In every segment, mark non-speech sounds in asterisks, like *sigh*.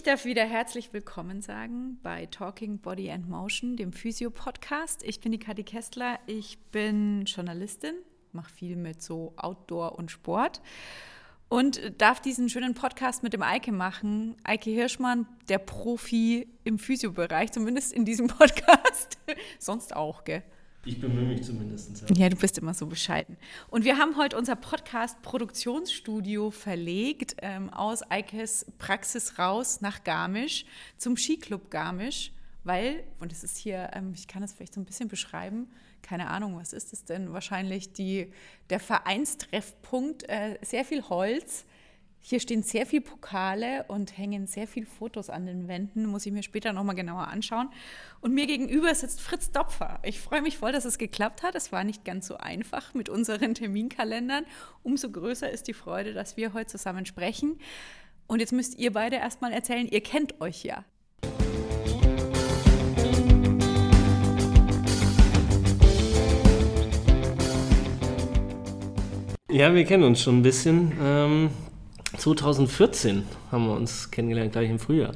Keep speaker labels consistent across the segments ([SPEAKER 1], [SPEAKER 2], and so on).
[SPEAKER 1] Ich darf wieder herzlich willkommen sagen bei Talking Body and Motion, dem Physio-Podcast. Ich bin die Kathi Kessler, ich bin Journalistin, mache viel mit so Outdoor und Sport und darf diesen schönen Podcast mit dem Eike machen. Eike Hirschmann, der Profi im Physiobereich, zumindest in diesem *laughs* Podcast. Sonst auch, gell?
[SPEAKER 2] Ich bemühe mich zumindest.
[SPEAKER 1] Ja. ja, du bist immer so bescheiden. Und wir haben heute unser Podcast-Produktionsstudio verlegt ähm, aus Eikes Praxis raus nach Garmisch zum Skiclub Garmisch, weil, und es ist hier, ähm, ich kann es vielleicht so ein bisschen beschreiben, keine Ahnung, was ist es denn? Wahrscheinlich die, der Vereinstreffpunkt, äh, sehr viel Holz, hier stehen sehr viele Pokale und hängen sehr viele Fotos an den Wänden. Muss ich mir später nochmal genauer anschauen. Und mir gegenüber sitzt Fritz Dopfer. Ich freue mich voll, dass es geklappt hat. Es war nicht ganz so einfach mit unseren Terminkalendern. Umso größer ist die Freude, dass wir heute zusammen sprechen. Und jetzt müsst ihr beide erstmal erzählen, ihr kennt euch ja.
[SPEAKER 2] Ja, wir kennen uns schon ein bisschen. Ähm, 2014 haben wir uns kennengelernt, gleich im Frühjahr.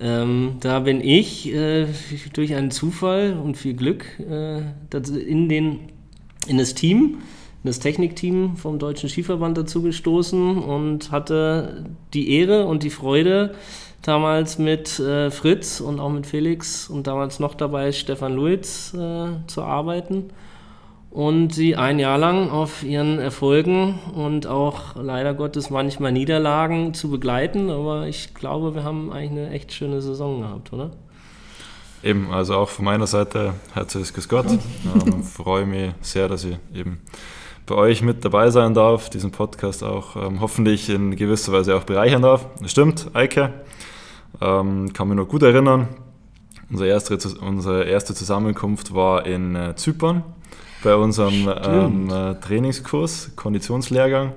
[SPEAKER 2] Ähm, da bin ich äh, durch einen Zufall und viel Glück äh, in, den, in das Team, in das Technikteam vom Deutschen Skiverband dazu gestoßen und hatte die Ehre und die Freude, damals mit äh, Fritz und auch mit Felix und damals noch dabei Stefan Luiz äh, zu arbeiten und sie ein Jahr lang auf ihren Erfolgen und auch leider Gottes manchmal Niederlagen zu begleiten. Aber ich glaube, wir haben eigentlich eine echt schöne Saison gehabt, oder?
[SPEAKER 3] Eben, also auch von meiner Seite herzliches Gott. *laughs* ähm, freue mich sehr, dass ich eben bei euch mit dabei sein darf, diesen Podcast auch ähm, hoffentlich in gewisser Weise auch bereichern darf. Das stimmt, Eike. Ähm, kann mich noch gut erinnern. Unsere erste, unsere erste Zusammenkunft war in äh, Zypern bei unserem ähm, äh, Trainingskurs, Konditionslehrgang.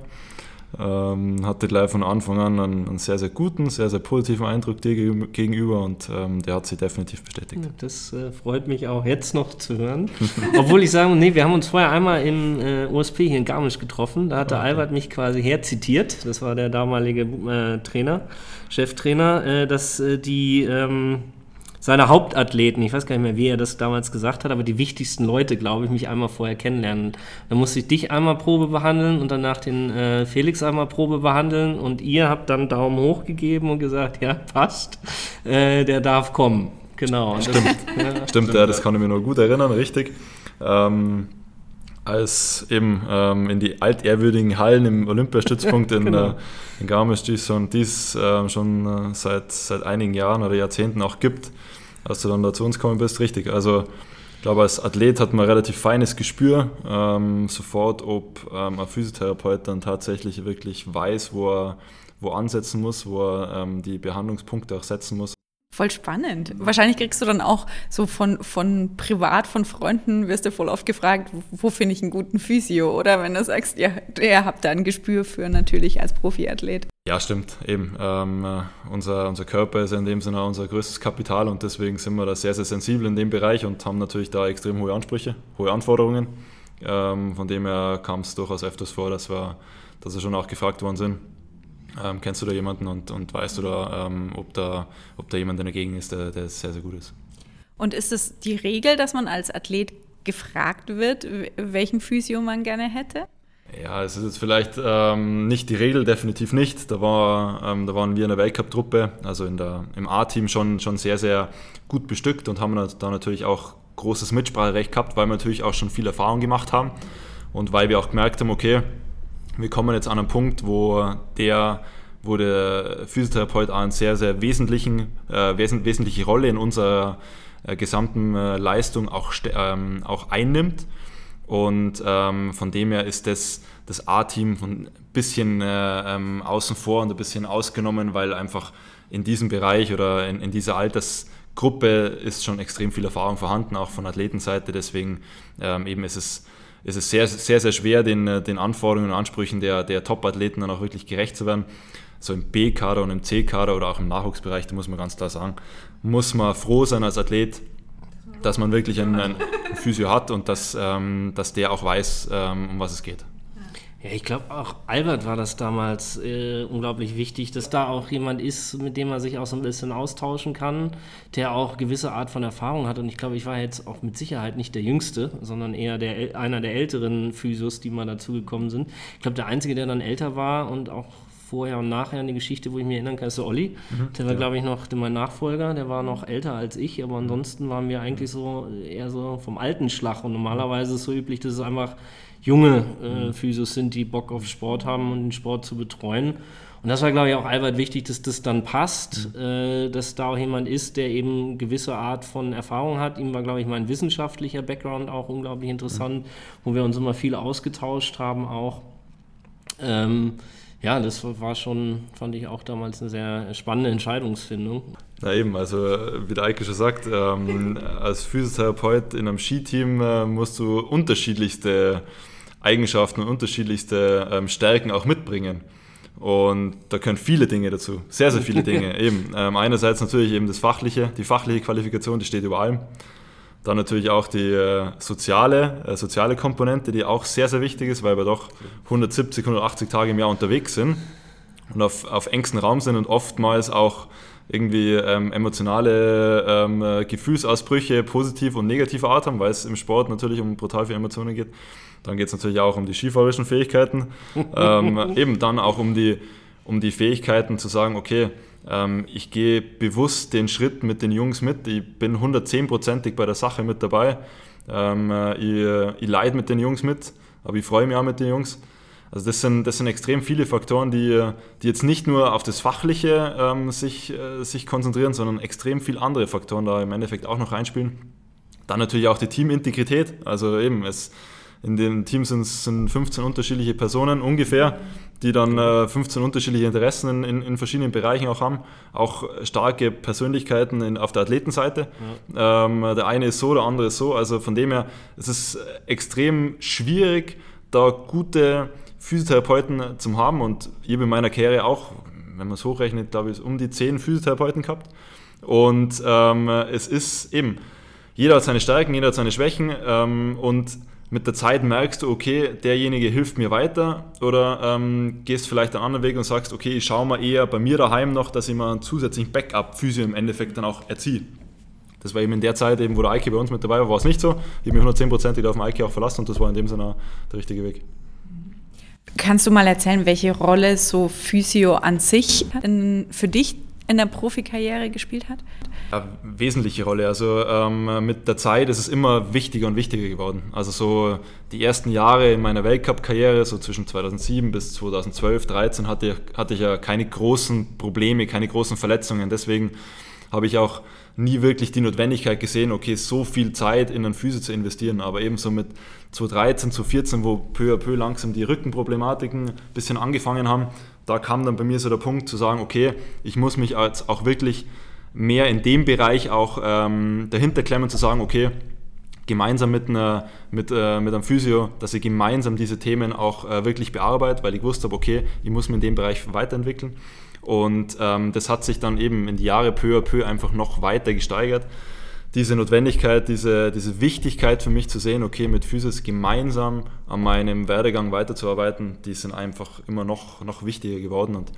[SPEAKER 3] Ähm, hatte gleich von Anfang an einen, einen, sehr, sehr guten, sehr, sehr positiven Eindruck dir gegenüber und ähm, der hat sich definitiv bestätigt.
[SPEAKER 2] Das äh, freut mich auch jetzt noch zu hören. *laughs* Obwohl ich sagen, nee, wir haben uns vorher einmal im äh, OSP hier in Garmisch getroffen. Da hatte okay. Albert mich quasi herzitiert. Das war der damalige äh, Trainer, Cheftrainer, äh, dass äh, die ähm, seine Hauptathleten, ich weiß gar nicht mehr, wie er das damals gesagt hat, aber die wichtigsten Leute, glaube ich, mich einmal vorher kennenlernen. Dann musste ich dich einmal Probe behandeln und danach den äh, Felix einmal Probe behandeln und ihr habt dann Daumen hoch gegeben und gesagt, ja, passt, äh, der darf kommen. Genau.
[SPEAKER 3] Stimmt, *laughs* das, ja, stimmt, ja, das kann ich mir noch gut erinnern, richtig. Ähm, als eben ähm, in die altehrwürdigen Hallen im Olympiastützpunkt *laughs* in, genau. äh, in Garmisch, die es und dies äh, schon äh, seit, seit einigen Jahren oder Jahrzehnten auch gibt, als du dann da zu uns gekommen bist, richtig. Also ich glaube, als Athlet hat man relativ feines Gespür ähm, sofort, ob ähm, ein Physiotherapeut dann tatsächlich wirklich weiß, wo er wo ansetzen muss, wo er ähm, die Behandlungspunkte auch setzen muss.
[SPEAKER 1] Voll spannend. Wahrscheinlich kriegst du dann auch so von, von privat, von Freunden, wirst du voll oft gefragt, wo, wo finde ich einen guten Physio? Oder wenn du sagst, ja, ihr habt da ein Gespür für natürlich als Profiathlet.
[SPEAKER 3] Ja, stimmt, eben. Ähm, äh, unser, unser Körper ist in dem Sinne unser größtes Kapital und deswegen sind wir da sehr, sehr sensibel in dem Bereich und haben natürlich da extrem hohe Ansprüche, hohe Anforderungen. Ähm, von dem her kam es durchaus öfters vor, dass wir, dass wir schon auch gefragt worden sind, ähm, kennst du da jemanden und, und weißt du da, ähm, ob da, ob da jemand in der Gegend ist, der, der sehr, sehr gut ist?
[SPEAKER 1] Und ist es die Regel, dass man als Athlet gefragt wird, welchen Physio man gerne hätte?
[SPEAKER 3] Ja, es ist jetzt vielleicht ähm, nicht die Regel, definitiv nicht. Da, war, ähm, da waren wir in der Weltcup-Truppe, also in der, im A-Team schon, schon sehr, sehr gut bestückt und haben da natürlich auch großes Mitspracherecht gehabt, weil wir natürlich auch schon viel Erfahrung gemacht haben und weil wir auch gemerkt haben, okay, wir kommen jetzt an einen Punkt, wo der, wo der Physiotherapeut eine sehr, sehr wesentlichen, äh, wes wesentliche Rolle in unserer äh, gesamten äh, Leistung auch, ähm, auch einnimmt. Und ähm, von dem her ist das, das A-Team ein bisschen äh, ähm, außen vor und ein bisschen ausgenommen, weil einfach in diesem Bereich oder in, in dieser Altersgruppe ist schon extrem viel Erfahrung vorhanden, auch von Athletenseite. Deswegen ähm, eben ist es ist es sehr, sehr, sehr schwer, den, äh, den Anforderungen und Ansprüchen der, der Top-Athleten dann auch wirklich gerecht zu werden. So im B-Kader und im C-Kader oder auch im Nachwuchsbereich, da muss man ganz klar sagen, muss man froh sein als Athlet, dass man wirklich einen, einen Physio hat und dass, ähm, dass der auch weiß, ähm, um was es geht.
[SPEAKER 2] Ja, ich glaube auch Albert war das damals äh, unglaublich wichtig, dass da auch jemand ist, mit dem man sich auch so ein bisschen austauschen kann, der auch gewisse Art von Erfahrung hat. Und ich glaube, ich war jetzt auch mit Sicherheit nicht der Jüngste, sondern eher der, einer der älteren Physios, die mal dazugekommen sind. Ich glaube, der Einzige, der dann älter war und auch vorher und nachher eine Geschichte, wo ich mich erinnern kann, ist der Olli. Mhm, der war, ja. glaube ich, noch mein Nachfolger, der war noch älter als ich, aber ansonsten waren wir eigentlich so eher so vom alten Schlag. Und normalerweise ist es so üblich, dass es einfach junge äh, Physios sind, die Bock auf Sport haben und den Sport zu betreuen. Und das war, glaube ich, auch Albert wichtig, dass das dann passt, mhm. äh, dass da auch jemand ist, der eben gewisse Art von Erfahrung hat. Ihm war, glaube ich, mein wissenschaftlicher Background auch unglaublich interessant, mhm. wo wir uns immer viel ausgetauscht haben auch. Ähm, ja, das war schon, fand ich auch damals eine sehr spannende Entscheidungsfindung.
[SPEAKER 3] Na eben, also wie der Eike schon sagt, ähm, als Physiotherapeut in einem Skiteam äh, musst du unterschiedlichste Eigenschaften und unterschiedlichste ähm, Stärken auch mitbringen. Und da können viele Dinge dazu, sehr, sehr viele Dinge. *laughs* eben ähm, einerseits natürlich eben das Fachliche, die fachliche Qualifikation, die steht über allem. Dann natürlich auch die äh, soziale, äh, soziale Komponente, die auch sehr, sehr wichtig ist, weil wir doch 170, 180 Tage im Jahr unterwegs sind und auf, auf engstem Raum sind und oftmals auch irgendwie ähm, emotionale ähm, äh, Gefühlsausbrüche positiv und negativer Art haben, weil es im Sport natürlich um brutal viele Emotionen geht. Dann geht es natürlich auch um die skifahrerischen Fähigkeiten. *laughs* ähm, eben dann auch um die, um die Fähigkeiten zu sagen, okay, ähm, ich gehe bewusst den Schritt mit den Jungs mit. Ich bin 110%ig bei der Sache mit dabei. Ähm, äh, ich, ich leide mit den Jungs mit, aber ich freue mich auch mit den Jungs. Also das sind, das sind extrem viele Faktoren, die, die jetzt nicht nur auf das Fachliche ähm, sich, äh, sich konzentrieren, sondern extrem viele andere Faktoren da im Endeffekt auch noch reinspielen. Dann natürlich auch die Teamintegrität. Also eben, es, in den Teams sind, sind 15 unterschiedliche Personen ungefähr, die dann äh, 15 unterschiedliche Interessen in, in, verschiedenen Bereichen auch haben. Auch starke Persönlichkeiten in, auf der Athletenseite. Ja. Ähm, der eine ist so, der andere ist so. Also von dem her, es ist extrem schwierig, da gute Physiotherapeuten zu haben und ich habe in meiner Karriere auch, wenn man es hochrechnet, glaube ich, um die zehn Physiotherapeuten gehabt. Und ähm, es ist eben, jeder hat seine Stärken, jeder hat seine Schwächen ähm, und mit der Zeit merkst du, okay, derjenige hilft mir weiter oder ähm, gehst vielleicht einen anderen Weg und sagst, okay, ich schaue mal eher bei mir daheim noch, dass ich mal einen zusätzlichen Backup-Physio im Endeffekt dann auch erziehe. Das war eben in der Zeit, eben, wo der Eike bei uns mit dabei war, war es nicht so. Ich habe mich 110% auf den Eike auch verlassen und das war in dem Sinne der richtige Weg.
[SPEAKER 1] Kannst du mal erzählen, welche Rolle so Physio an sich für dich in der Profikarriere gespielt hat?
[SPEAKER 3] Ja, wesentliche Rolle. Also ähm, mit der Zeit ist es immer wichtiger und wichtiger geworden. Also so die ersten Jahre in meiner Weltcup-Karriere, so zwischen 2007 bis 2012, 2013, hatte, hatte ich ja keine großen Probleme, keine großen Verletzungen. Deswegen habe ich auch nie wirklich die Notwendigkeit gesehen, okay, so viel Zeit in einen Physio zu investieren. Aber ebenso mit 2013, 2014, wo peu à peu langsam die Rückenproblematiken ein bisschen angefangen haben, da kam dann bei mir so der Punkt zu sagen, okay, ich muss mich als auch wirklich mehr in dem Bereich auch ähm, dahinter klemmen, zu sagen, okay, gemeinsam mit, einer, mit, äh, mit einem Physio, dass ich gemeinsam diese Themen auch äh, wirklich bearbeite, weil ich wusste okay, ich muss mich in dem Bereich weiterentwickeln. Und ähm, das hat sich dann eben in die Jahre peu à peu einfach noch weiter gesteigert. Diese Notwendigkeit, diese, diese Wichtigkeit für mich zu sehen, okay, mit Physis gemeinsam an meinem Werdegang weiterzuarbeiten, die sind einfach immer noch, noch wichtiger geworden und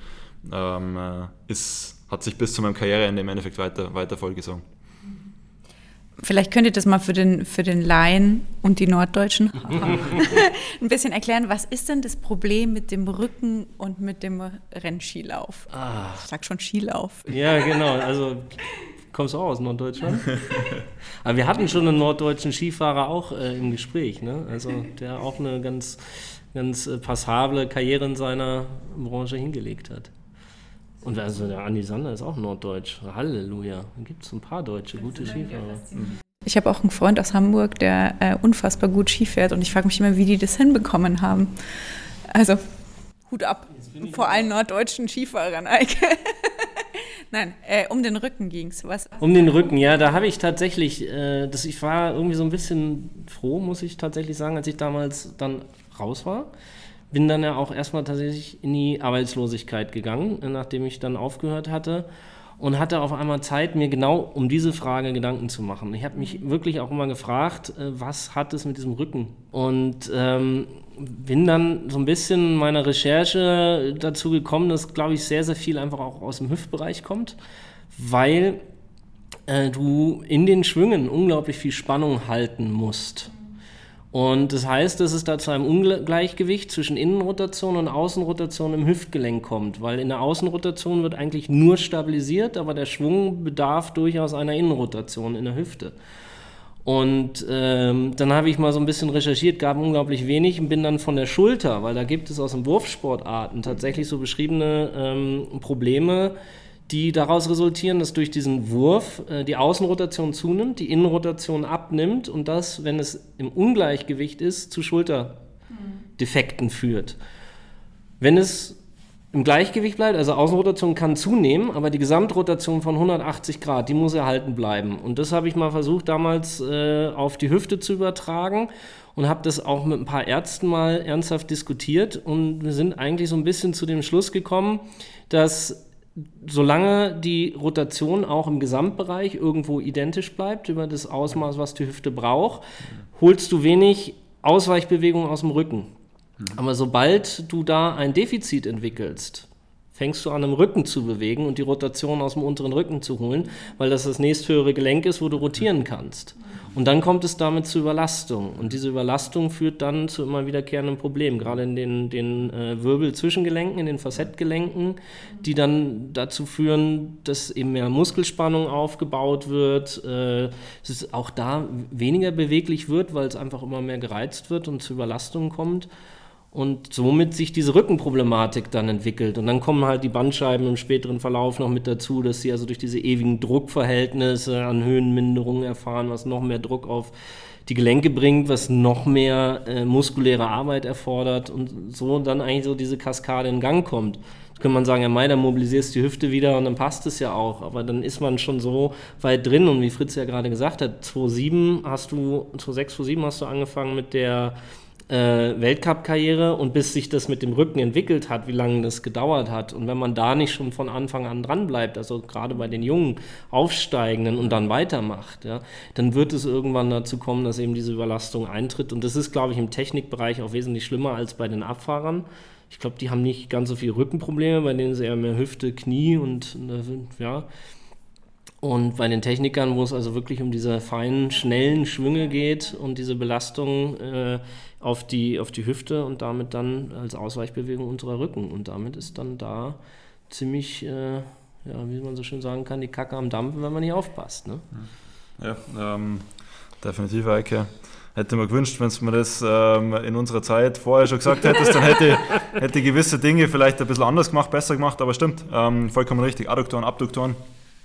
[SPEAKER 3] ähm, äh, ist, hat sich bis zu meinem Karriereende im Endeffekt weiter, weiter vollgesogen.
[SPEAKER 1] Vielleicht könnt ihr das mal für den, für den Laien und die Norddeutschen *laughs* ein bisschen erklären. Was ist denn das Problem mit dem Rücken und mit dem Rennskilauf? Ah. Ich sag schon Skilauf.
[SPEAKER 2] Ja, genau. Also kommst du auch aus Norddeutschland? *laughs* Aber wir hatten schon einen norddeutschen Skifahrer auch äh, im Gespräch. Ne? Also der auch eine ganz, ganz äh, passable Karriere in seiner Branche hingelegt hat. Und also der Andi Sander ist auch norddeutsch. Halleluja. Da gibt es ein paar deutsche gute Skifahrer.
[SPEAKER 1] Ich habe auch einen Freund aus Hamburg, der äh, unfassbar gut Ski fährt und ich frage mich immer, wie die das hinbekommen haben. Also, Hut ab vor allen norddeutschen Skifahrern, Eike. Nein, äh, um den Rücken ging es.
[SPEAKER 2] Um den Rücken, ja, da habe ich tatsächlich, äh, das, ich war irgendwie so ein bisschen froh, muss ich tatsächlich sagen, als ich damals dann raus war bin dann ja auch erstmal tatsächlich in die Arbeitslosigkeit gegangen, nachdem ich dann aufgehört hatte. und hatte auf einmal Zeit, mir genau um diese Frage Gedanken zu machen. Ich habe mich wirklich auch immer gefragt, äh, was hat es mit diesem Rücken? Und ähm, bin dann so ein bisschen in meiner Recherche dazu gekommen, dass, glaube ich, sehr, sehr viel einfach auch aus dem Hüftbereich kommt, weil äh, du in den Schwüngen unglaublich viel Spannung halten musst. Und das heißt, dass es da zu einem Ungleichgewicht zwischen Innenrotation und Außenrotation im Hüftgelenk kommt, weil in der Außenrotation wird eigentlich nur stabilisiert, aber der Schwung bedarf durchaus einer Innenrotation in der Hüfte. Und ähm, dann habe ich mal so ein bisschen recherchiert, gab unglaublich wenig und bin dann von der Schulter, weil da gibt es aus den Wurfsportarten tatsächlich so beschriebene ähm, Probleme, die daraus resultieren, dass durch diesen Wurf äh, die Außenrotation zunimmt, die Innenrotation abnimmt und das, wenn es im Ungleichgewicht ist, zu Schulterdefekten führt. Wenn es im Gleichgewicht bleibt, also Außenrotation kann zunehmen, aber die Gesamtrotation von 180 Grad, die muss erhalten bleiben. Und das habe ich mal versucht damals äh, auf die Hüfte zu übertragen und habe das auch mit ein paar Ärzten mal ernsthaft diskutiert und wir sind eigentlich so ein bisschen zu dem Schluss gekommen, dass solange die Rotation auch im Gesamtbereich irgendwo identisch bleibt, über das Ausmaß, was die Hüfte braucht, holst du wenig Ausweichbewegung aus dem Rücken. Mhm. Aber sobald du da ein Defizit entwickelst, fängst du an, im Rücken zu bewegen und die Rotation aus dem unteren Rücken zu holen, weil das das nächsthöhere Gelenk ist, wo du rotieren kannst. Und dann kommt es damit zu Überlastung. Und diese Überlastung führt dann zu immer wiederkehrenden Problemen, gerade in den, den äh, Wirbelzwischengelenken, in den Facettgelenken, die dann dazu führen, dass eben mehr Muskelspannung aufgebaut wird, äh, es auch da weniger beweglich wird, weil es einfach immer mehr gereizt wird und zu Überlastungen kommt und somit sich diese Rückenproblematik dann entwickelt. Und dann kommen halt die Bandscheiben im späteren Verlauf noch mit dazu, dass sie also durch diese ewigen Druckverhältnisse an Höhenminderungen erfahren, was noch mehr Druck auf die Gelenke bringt, was noch mehr äh, muskuläre Arbeit erfordert und so dann eigentlich so diese Kaskade in Gang kommt. Jetzt könnte man sagen, ja, Mai, dann mobilisierst du die Hüfte wieder und dann passt es ja auch. Aber dann ist man schon so weit drin und wie Fritz ja gerade gesagt hat, 2007 hast du, 2006, 2007 hast du angefangen mit der Weltcup-Karriere und bis sich das mit dem Rücken entwickelt hat, wie lange das gedauert hat. Und wenn man da nicht schon von Anfang an dran bleibt, also gerade bei den jungen Aufsteigenden und dann weitermacht, ja, dann wird es irgendwann dazu kommen, dass eben diese Überlastung eintritt. Und das ist, glaube ich, im Technikbereich auch wesentlich schlimmer als bei den Abfahrern. Ich glaube, die haben nicht ganz so viele Rückenprobleme, bei denen sie eher mehr Hüfte, Knie und äh, ja, und bei den Technikern, wo es also wirklich um diese feinen, schnellen Schwünge geht und diese Belastung äh, auf, die, auf die Hüfte und damit dann als Ausweichbewegung unserer Rücken. Und damit ist dann da ziemlich, äh, ja, wie man so schön sagen kann, die Kacke am Dampfen, wenn man nicht aufpasst. Ne?
[SPEAKER 3] Ja, ähm, definitiv, Eike. Hätte mir gewünscht, wenn du mir das ähm, in unserer Zeit vorher schon gesagt hättest, dann hätte, hätte gewisse Dinge vielleicht ein bisschen anders gemacht, besser gemacht, aber stimmt, ähm, vollkommen richtig. Adduktoren, Abduktoren,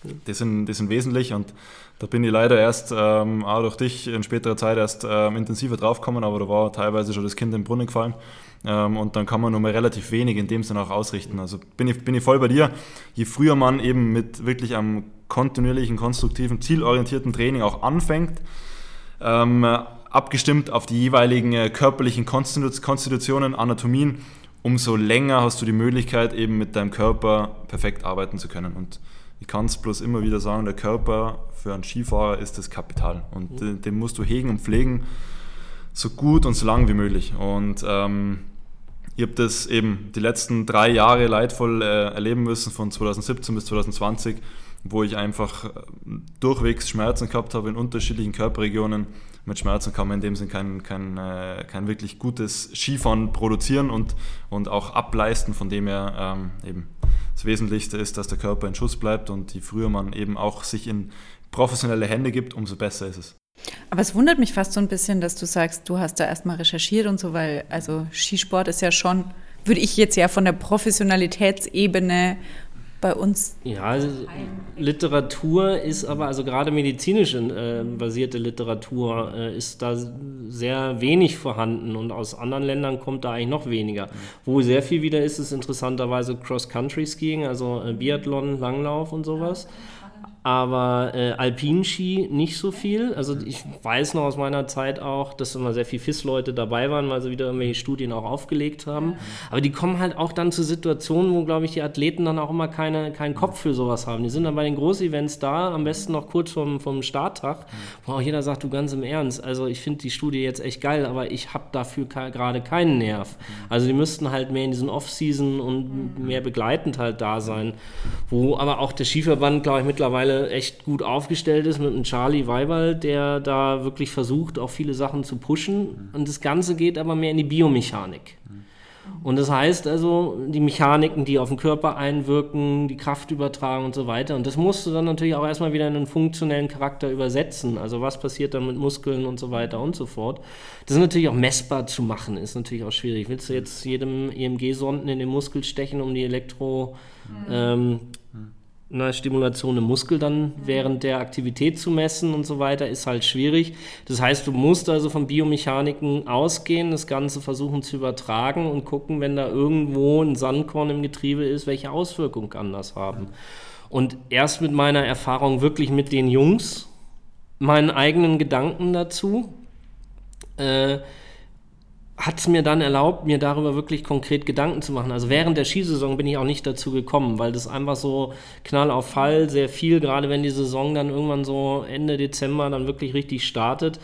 [SPEAKER 3] die sind, die sind wesentlich und da bin ich leider erst ähm, auch durch dich in späterer Zeit erst ähm, intensiver draufgekommen, aber da war teilweise schon das Kind im Brunnen gefallen. Ähm, und dann kann man nur mal relativ wenig in dem Sinne auch ausrichten. Also bin ich, bin ich voll bei dir. Je früher man eben mit wirklich einem kontinuierlichen, konstruktiven, zielorientierten Training auch anfängt, ähm, abgestimmt auf die jeweiligen äh, körperlichen Konstitutionen, Anatomien, umso länger hast du die Möglichkeit, eben mit deinem Körper perfekt arbeiten zu können. Und ich kann es bloß immer wieder sagen, der Körper für einen Skifahrer ist das Kapital und mhm. den, den, musst du hegen und pflegen, so gut und so lang wie möglich. Und ähm, ich habe das eben die letzten drei Jahre leidvoll äh, erleben müssen, von 2017 bis 2020, wo ich einfach äh, durchwegs Schmerzen gehabt habe in unterschiedlichen Körperregionen. Mit Schmerzen kann man in dem Sinn kein, kein, äh, kein wirklich gutes Skifahren produzieren und, und auch ableisten, von dem her ähm, eben das Wesentlichste ist, dass der Körper in Schuss bleibt und je früher man eben auch sich in professionelle Hände gibt, umso besser ist es.
[SPEAKER 1] Aber es wundert mich fast so ein bisschen, dass du sagst, du hast da erstmal recherchiert und so, weil also Skisport ist ja schon, würde ich jetzt ja von der Professionalitätsebene bei uns.
[SPEAKER 2] Ja, also Literatur ist aber, also gerade medizinisch äh, basierte Literatur äh, ist da sehr wenig vorhanden und aus anderen Ländern kommt da eigentlich noch weniger. Wo sehr viel wieder ist, ist interessanterweise Cross-Country-Skiing, also äh, Biathlon, Langlauf und sowas. Aber äh, Alpinski nicht so viel. Also ich weiß noch aus meiner Zeit auch, dass immer sehr viele FIS-Leute dabei waren, weil sie wieder irgendwelche Studien auch aufgelegt haben. Aber die kommen halt auch dann zu Situationen, wo, glaube ich, die Athleten dann auch immer keine, keinen Kopf für sowas haben. Die sind dann bei den Großevents da, am besten noch kurz vom, vom Starttag, wo auch jeder sagt, du ganz im Ernst, also ich finde die Studie jetzt echt geil, aber ich habe dafür gerade keinen Nerv. Also die müssten halt mehr in diesen Off-Season und mehr begleitend halt da sein. Wo aber auch der Skiverband, glaube ich, mittlerweile mittlerweile echt gut aufgestellt ist mit einem Charlie Weiwald, der da wirklich versucht, auch viele Sachen zu pushen. Und das Ganze geht aber mehr in die Biomechanik. Und das heißt also, die Mechaniken, die auf den Körper einwirken, die Kraftübertragung und so weiter. Und das musst du dann natürlich auch erstmal wieder in einen funktionellen Charakter übersetzen. Also was passiert dann mit Muskeln und so weiter und so fort. Das ist natürlich auch messbar zu machen, ist natürlich auch schwierig. Willst du jetzt jedem EMG-Sonden in den Muskel stechen, um die Elektro... Mhm. Ähm, eine Stimulation im Muskel dann während der Aktivität zu messen und so weiter, ist halt schwierig. Das heißt, du musst also von Biomechaniken ausgehen, das Ganze versuchen zu übertragen und gucken, wenn da irgendwo ein Sandkorn im Getriebe ist, welche Auswirkungen kann das haben. Und erst mit meiner Erfahrung wirklich mit den Jungs, meinen eigenen Gedanken dazu, äh, hat es mir dann erlaubt, mir darüber wirklich konkret Gedanken zu machen. Also während der Skisaison bin ich auch nicht dazu gekommen, weil das einfach so Knall auf Fall, sehr viel, gerade wenn die Saison dann irgendwann so Ende Dezember dann wirklich richtig startet,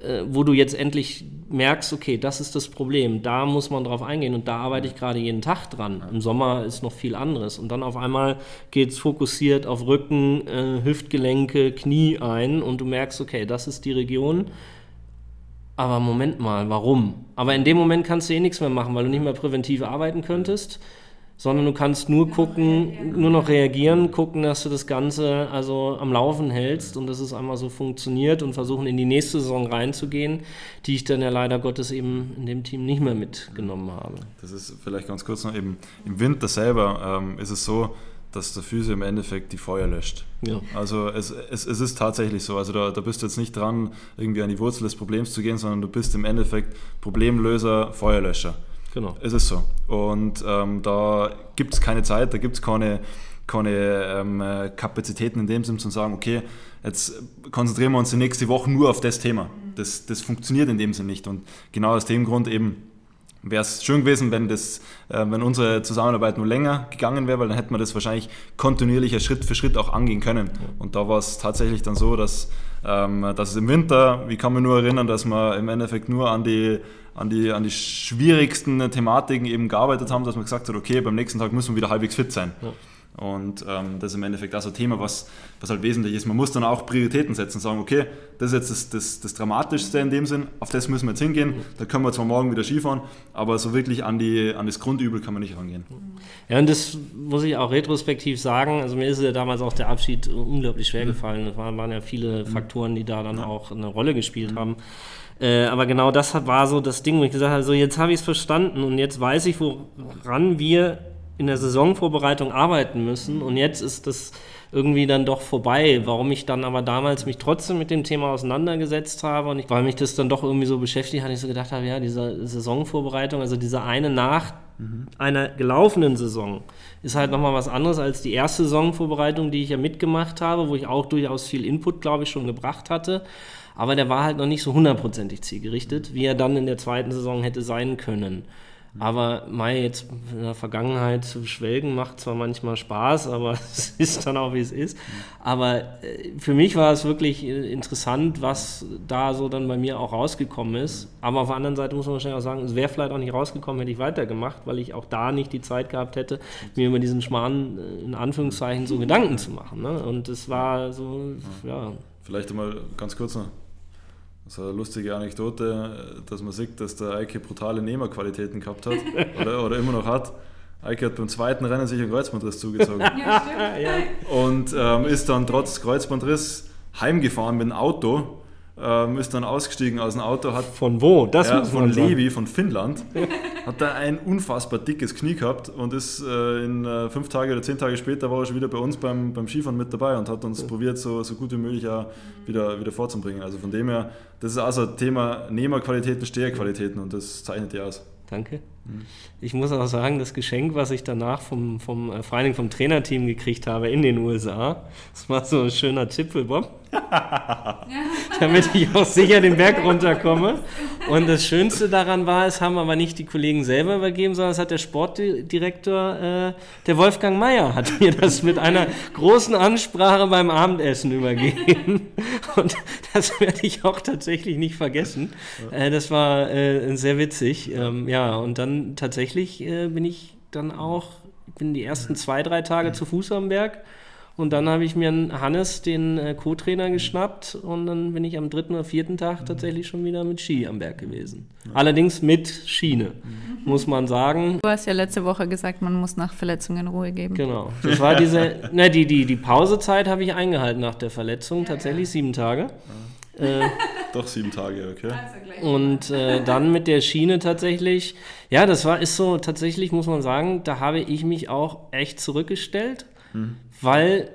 [SPEAKER 2] äh, wo du jetzt endlich merkst, okay, das ist das Problem, da muss man drauf eingehen und da arbeite ich gerade jeden Tag dran. Im Sommer ist noch viel anderes und dann auf einmal geht es fokussiert auf Rücken, äh, Hüftgelenke, Knie ein und du merkst, okay, das ist die Region aber Moment mal, warum? Aber in dem Moment kannst du eh nichts mehr machen, weil du nicht mehr präventiv arbeiten könntest, sondern du kannst nur gucken, nur noch reagieren, gucken, dass du das Ganze also am Laufen hältst und dass es einmal so funktioniert und versuchen in die nächste Saison reinzugehen, die ich dann ja leider Gottes eben in dem Team nicht mehr mitgenommen habe.
[SPEAKER 3] Das ist vielleicht ganz kurz noch eben im Winter selber ähm, ist es so, dass der Physio im Endeffekt die Feuer löscht. Ja. Also es, es, es ist tatsächlich so. Also da, da bist du jetzt nicht dran, irgendwie an die Wurzel des Problems zu gehen, sondern du bist im Endeffekt Problemlöser, Feuerlöscher. Genau. Es ist so. Und ähm, da gibt es keine Zeit, da gibt es keine, keine ähm, Kapazitäten in dem Sinn zu sagen, okay, jetzt konzentrieren wir uns die nächste Woche nur auf das Thema. Das, das funktioniert in dem Sinn nicht. Und genau aus dem Grund eben wäre es schön gewesen, wenn, das, äh, wenn unsere Zusammenarbeit nur länger gegangen wäre, weil dann hätten wir das wahrscheinlich kontinuierlicher Schritt für Schritt auch angehen können. Und da war es tatsächlich dann so, dass, ähm, dass es im Winter, wie kann man nur erinnern, dass wir im Endeffekt nur an die, an die, an die schwierigsten Thematiken eben gearbeitet haben, dass man gesagt hat, okay, beim nächsten Tag müssen wir wieder halbwegs fit sein. Ja. Und ähm, das ist im Endeffekt auch so ein Thema, was, was halt wesentlich ist. Man muss dann auch Prioritäten setzen und sagen, okay, das ist jetzt das, das, das Dramatischste in dem Sinn, auf das müssen wir jetzt hingehen, da können wir zwar morgen wieder Skifahren, aber so wirklich an, die, an das Grundübel kann man nicht rangehen.
[SPEAKER 2] Ja, und das muss ich auch retrospektiv sagen, also mir ist ja damals auch der Abschied unglaublich schwer mhm. gefallen. Es waren, waren, ja viele mhm. Faktoren, die da dann ja. auch eine Rolle gespielt mhm. haben. Äh, aber genau das war so das Ding, wo ich gesagt habe, so jetzt habe ich es verstanden und jetzt weiß ich, woran wir in der Saisonvorbereitung arbeiten müssen und jetzt ist das irgendwie dann doch vorbei. Warum ich dann aber damals mich trotzdem mit dem Thema auseinandergesetzt habe und ich, weil mich das dann doch irgendwie so beschäftigt hat, ich so gedacht habe, ja, diese Saisonvorbereitung, also diese eine nach mhm. einer gelaufenen Saison ist halt nochmal was anderes als die erste Saisonvorbereitung, die ich ja mitgemacht habe, wo ich auch durchaus viel Input, glaube ich, schon gebracht hatte. Aber der war halt noch nicht so hundertprozentig zielgerichtet, wie er dann in der zweiten Saison hätte sein können. Aber Mai jetzt in der Vergangenheit zu schwelgen macht zwar manchmal Spaß, aber *laughs* es ist dann auch wie es ist. Aber äh, für mich war es wirklich äh, interessant, was da so dann bei mir auch rausgekommen ist. Aber auf der anderen Seite muss man wahrscheinlich auch sagen, es wäre vielleicht auch nicht rausgekommen, hätte ich weitergemacht, weil ich auch da nicht die Zeit gehabt hätte, mir über diesen Schmarrn äh, in Anführungszeichen so Gedanken zu machen. Ne? Und es war so, ja.
[SPEAKER 3] Vielleicht einmal ganz kurz noch so eine lustige Anekdote, dass man sieht, dass der Eike brutale Nehmerqualitäten gehabt hat *laughs* oder, oder immer noch hat. Eike hat beim zweiten Rennen sich einen Kreuzbandriss zugezogen. *laughs* Ja, stimmt. Und ähm, ist dann trotz Kreuzbandriss heimgefahren mit dem Auto ähm, ist dann ausgestiegen aus dem Auto. Hat,
[SPEAKER 2] von wo?
[SPEAKER 3] Das ja, von Levi, von Finnland. hat da ein unfassbar dickes Knie gehabt und ist äh, in äh, fünf Tage oder zehn Tage später war er schon wieder bei uns beim, beim Skifahren mit dabei und hat uns ja. probiert, so, so gut wie möglich auch wieder, wieder vorzubringen. Also von dem her, das ist also Thema Nehmerqualitäten, Steherqualitäten und das zeichnet die aus.
[SPEAKER 2] Danke. Ich muss auch sagen, das Geschenk, was ich danach vom, vom äh, vor allen Dingen vom Trainerteam gekriegt habe in den USA, das war so ein schöner Tippelbob. *laughs* damit ich auch sicher den Berg runterkomme. Und das Schönste daran war, es haben aber nicht die Kollegen selber übergeben, sondern es hat der Sportdirektor, äh, der Wolfgang Mayer, hat *laughs* mir das mit einer großen Ansprache beim Abendessen übergeben. *laughs* Und das werde ich auch tatsächlich nicht vergessen. Äh, das war äh, sehr witzig. Ähm, ja, und dann tatsächlich äh, bin ich dann auch, bin die ersten zwei, drei Tage zu Fuß am Berg und dann habe ich mir Hannes, den äh, Co-Trainer, geschnappt und dann bin ich am dritten oder vierten Tag tatsächlich schon wieder mit Ski am Berg gewesen. Allerdings mit Schiene, mhm. muss man sagen.
[SPEAKER 1] Du hast ja letzte Woche gesagt, man muss nach Verletzungen Ruhe geben.
[SPEAKER 2] Genau. Das war diese, *laughs* ne, die, die, die Pausezeit habe ich eingehalten nach der Verletzung, tatsächlich sieben Tage.
[SPEAKER 3] Äh, *laughs* Doch sieben Tage, okay.
[SPEAKER 2] Also und äh, dann mit der Schiene tatsächlich, ja, das war, ist so, tatsächlich muss man sagen, da habe ich mich auch echt zurückgestellt Mhm. Weil,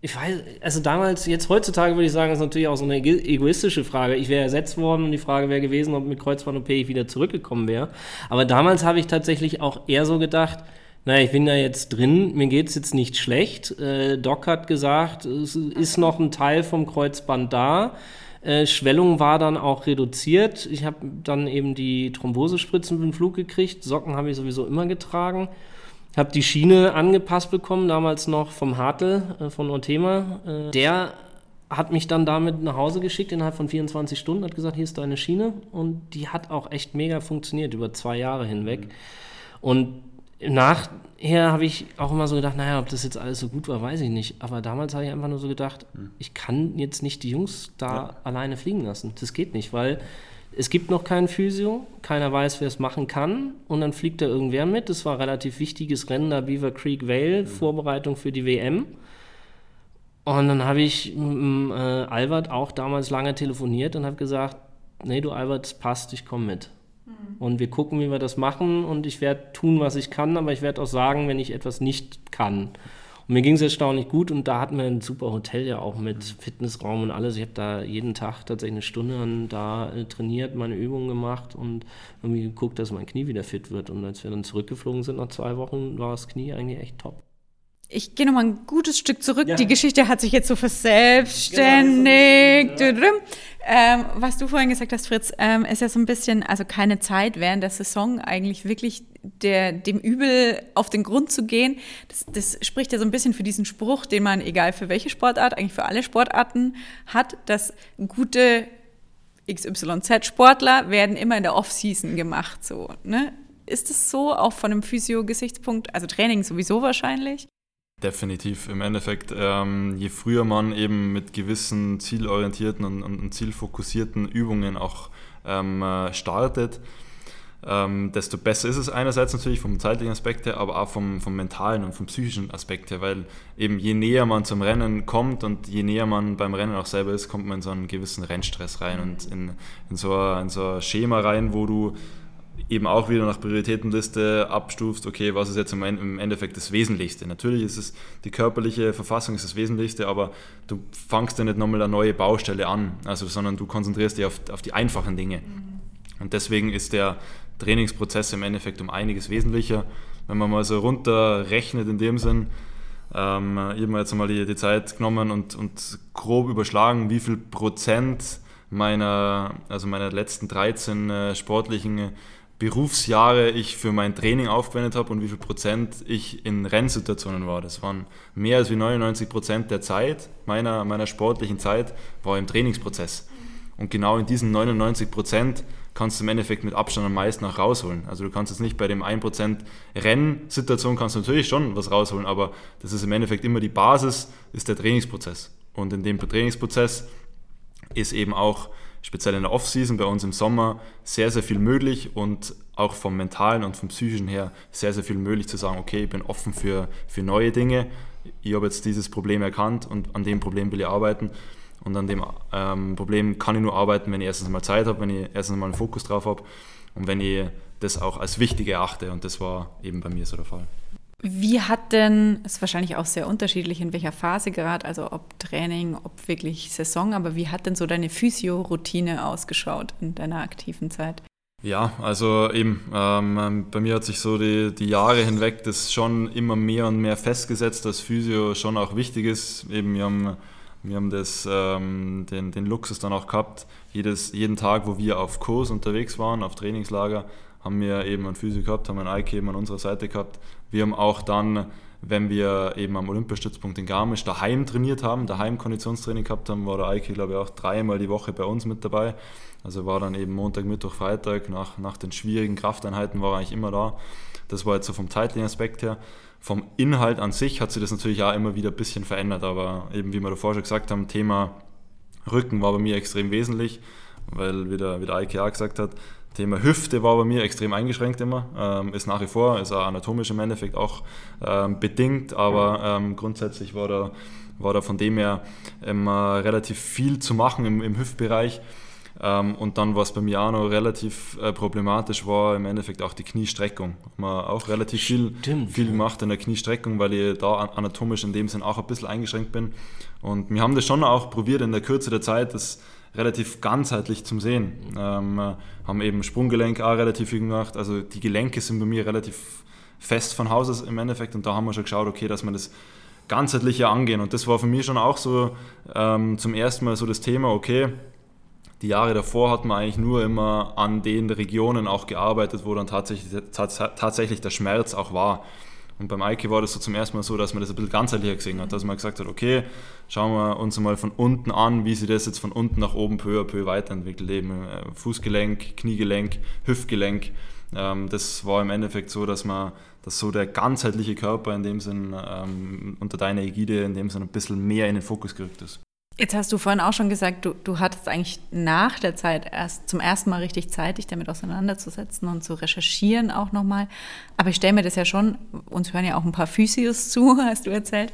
[SPEAKER 2] ich weiß, also damals, jetzt heutzutage würde ich sagen, ist natürlich auch so eine egoistische Frage. Ich wäre ersetzt worden und die Frage wäre gewesen, ob mit Kreuzband-OP ich wieder zurückgekommen wäre. Aber damals habe ich tatsächlich auch eher so gedacht, naja, ich bin da jetzt drin, mir geht es jetzt nicht schlecht. Äh, Doc hat gesagt, es ist noch ein Teil vom Kreuzband da. Äh, Schwellung war dann auch reduziert. Ich habe dann eben die Thrombosespritzen mit dem Flug gekriegt. Socken habe ich sowieso immer getragen habe die Schiene angepasst bekommen, damals noch vom Hartl äh, von Ortema. Äh, der hat mich dann damit nach Hause geschickt innerhalb von 24 Stunden, hat gesagt, hier ist deine Schiene und die hat auch echt mega funktioniert über zwei Jahre hinweg. Mhm. Und nachher habe ich auch immer so gedacht, naja, ob das jetzt alles so gut war, weiß ich nicht. Aber damals habe ich einfach nur so gedacht, mhm. ich kann jetzt nicht die Jungs da ja. alleine fliegen lassen. Das geht nicht, weil es gibt noch keinen Physio, keiner weiß, wer es machen kann und dann fliegt da irgendwer mit. Das war ein relativ wichtiges Rennen da Beaver Creek Vale, mhm. Vorbereitung für die WM. Und dann habe ich mit äh, Albert auch damals lange telefoniert und habe gesagt, nee, du Albert, es passt, ich komme mit. Mhm. Und wir gucken, wie wir das machen und ich werde tun, was ich kann, aber ich werde auch sagen, wenn ich etwas nicht kann. Und mir ging es erstaunlich gut und da hatten wir ein super Hotel ja auch mit Fitnessraum und alles. Ich habe da jeden Tag tatsächlich eine Stunde da äh, trainiert, meine Übungen gemacht und irgendwie geguckt, dass mein Knie wieder fit wird. Und als wir dann zurückgeflogen sind nach zwei Wochen, war das Knie eigentlich echt top.
[SPEAKER 1] Ich gehe nochmal ein gutes Stück zurück. Ja. Die Geschichte hat sich jetzt so verselbstständigt. Genau, ähm, was du vorhin gesagt hast, Fritz, ähm, ist ja so ein bisschen, also keine Zeit während der Saison eigentlich wirklich der, dem Übel auf den Grund zu gehen. Das, das spricht ja so ein bisschen für diesen Spruch, den man, egal für welche Sportart, eigentlich für alle Sportarten hat, dass gute XYZ-Sportler werden immer in der Off-Season gemacht. So, ne? Ist es so, auch von einem Physio-Gesichtspunkt, also Training sowieso wahrscheinlich?
[SPEAKER 3] Definitiv. Im Endeffekt, ähm, je früher man eben mit gewissen zielorientierten und, und zielfokussierten Übungen auch ähm, äh, startet, ähm, desto besser ist es einerseits natürlich vom zeitlichen Aspekt her, aber auch vom, vom mentalen und vom psychischen Aspekt her, weil eben je näher man zum Rennen kommt und je näher man beim Rennen auch selber ist, kommt man in so einen gewissen Rennstress rein und in, in, so, in so ein Schema rein, wo du eben auch wieder nach Prioritätenliste abstufst, okay, was ist jetzt im Endeffekt das Wesentlichste. Natürlich ist es die körperliche Verfassung ist das Wesentlichste, aber du fangst ja nicht nochmal eine neue Baustelle an, also, sondern du konzentrierst dich auf, auf die einfachen Dinge. Mhm. Und deswegen ist der Trainingsprozess im Endeffekt um einiges wesentlicher. Wenn man mal so runterrechnet in dem Sinn, ähm, ich habe mir jetzt mal die, die Zeit genommen und, und grob überschlagen, wie viel Prozent meiner, also meiner letzten 13 äh, sportlichen Berufsjahre ich für mein Training aufgewendet habe und wie viel Prozent ich in Rennsituationen war. Das waren mehr als wie 99 Prozent der Zeit, meiner, meiner sportlichen Zeit, war im Trainingsprozess. Und genau in diesen 99 Prozent kannst du im Endeffekt mit Abstand am meisten auch rausholen. Also du kannst jetzt nicht bei dem 1% Rennsituation kannst du natürlich schon was rausholen, aber das ist im Endeffekt immer die Basis, ist der Trainingsprozess. Und in dem Trainingsprozess ist eben auch speziell in der Off-Season bei uns im Sommer sehr, sehr viel möglich und auch vom mentalen und vom psychischen her sehr, sehr viel möglich zu sagen, okay, ich bin offen für, für neue Dinge, ich habe jetzt dieses Problem erkannt und an dem Problem will ich arbeiten. Und an dem ähm, Problem kann ich nur arbeiten, wenn ich erstens mal Zeit habe, wenn ich erstens mal einen Fokus drauf habe und wenn ich das auch als wichtig erachte. Und das war eben bei mir so der Fall.
[SPEAKER 1] Wie hat denn, ist wahrscheinlich auch sehr unterschiedlich, in welcher Phase gerade, also ob Training, ob wirklich Saison, aber wie hat denn so deine Physio-Routine ausgeschaut in deiner aktiven Zeit?
[SPEAKER 3] Ja, also eben, ähm, bei mir hat sich so die, die Jahre hinweg das schon immer mehr und mehr festgesetzt, dass Physio schon auch wichtig ist. Eben, wir haben, wir haben das, ähm, den, den Luxus dann auch gehabt, jedes, jeden Tag, wo wir auf Kurs unterwegs waren, auf Trainingslager, haben wir eben einen Physio gehabt, haben einen Ike eben an unserer Seite gehabt. Wir haben auch dann, wenn wir eben am Olympiastützpunkt in Garmisch daheim trainiert haben, daheim Konditionstraining gehabt haben, war der Eike, glaube ich, auch dreimal die Woche bei uns mit dabei. Also war dann eben Montag, Mittwoch, Freitag, nach, nach den schwierigen Krafteinheiten war er eigentlich immer da. Das war jetzt so vom zeitlichen Aspekt her. Vom Inhalt an sich hat sich das natürlich auch immer wieder ein bisschen verändert, aber eben wie wir davor schon gesagt haben, Thema Rücken war bei mir extrem wesentlich, weil wie der, wie der Eike auch gesagt hat, Thema Hüfte war bei mir extrem eingeschränkt immer, ähm, ist nach wie vor, ist auch anatomisch im Endeffekt auch ähm, bedingt, aber ähm, grundsätzlich war da, war da von dem her immer relativ viel zu machen im, im Hüftbereich. Ähm, und dann, was bei mir auch noch relativ äh, problematisch war, im Endeffekt auch die Kniestreckung. Wir auch relativ viel, viel gemacht in der Kniestreckung, weil ich da anatomisch in dem Sinn auch ein bisschen eingeschränkt bin. Und wir haben das schon auch probiert in der Kürze der Zeit, das relativ ganzheitlich zum Sehen. Ähm, haben eben Sprunggelenk auch relativ viel gemacht. Also die Gelenke sind bei mir relativ fest von Haus aus im Endeffekt und da haben wir schon geschaut, okay, dass wir das ganzheitlicher angehen. Und das war für mich schon auch so ähm, zum ersten Mal so das Thema, okay, die Jahre davor hat man eigentlich nur immer an den Regionen auch gearbeitet, wo dann tatsächlich, tatsächlich der Schmerz auch war. Und beim Eike war das so zum ersten Mal so, dass man das ein bisschen ganzheitlicher gesehen hat, dass man gesagt hat, okay, schauen wir uns mal von unten an, wie sich das jetzt von unten nach oben peu à peu weiterentwickelt, eben äh, Fußgelenk, Kniegelenk, Hüftgelenk. Ähm, das war im Endeffekt so, dass man, dass so der ganzheitliche Körper in dem Sinn ähm, unter deiner Ägide in dem Sinn ein bisschen mehr in den Fokus gerückt ist.
[SPEAKER 1] Jetzt hast du vorhin auch schon gesagt, du, du hattest eigentlich nach der Zeit erst zum ersten Mal richtig Zeit, dich damit auseinanderzusetzen und zu recherchieren auch nochmal. Aber ich stelle mir das ja schon, uns hören ja auch ein paar Physios *laughs* zu, hast du erzählt,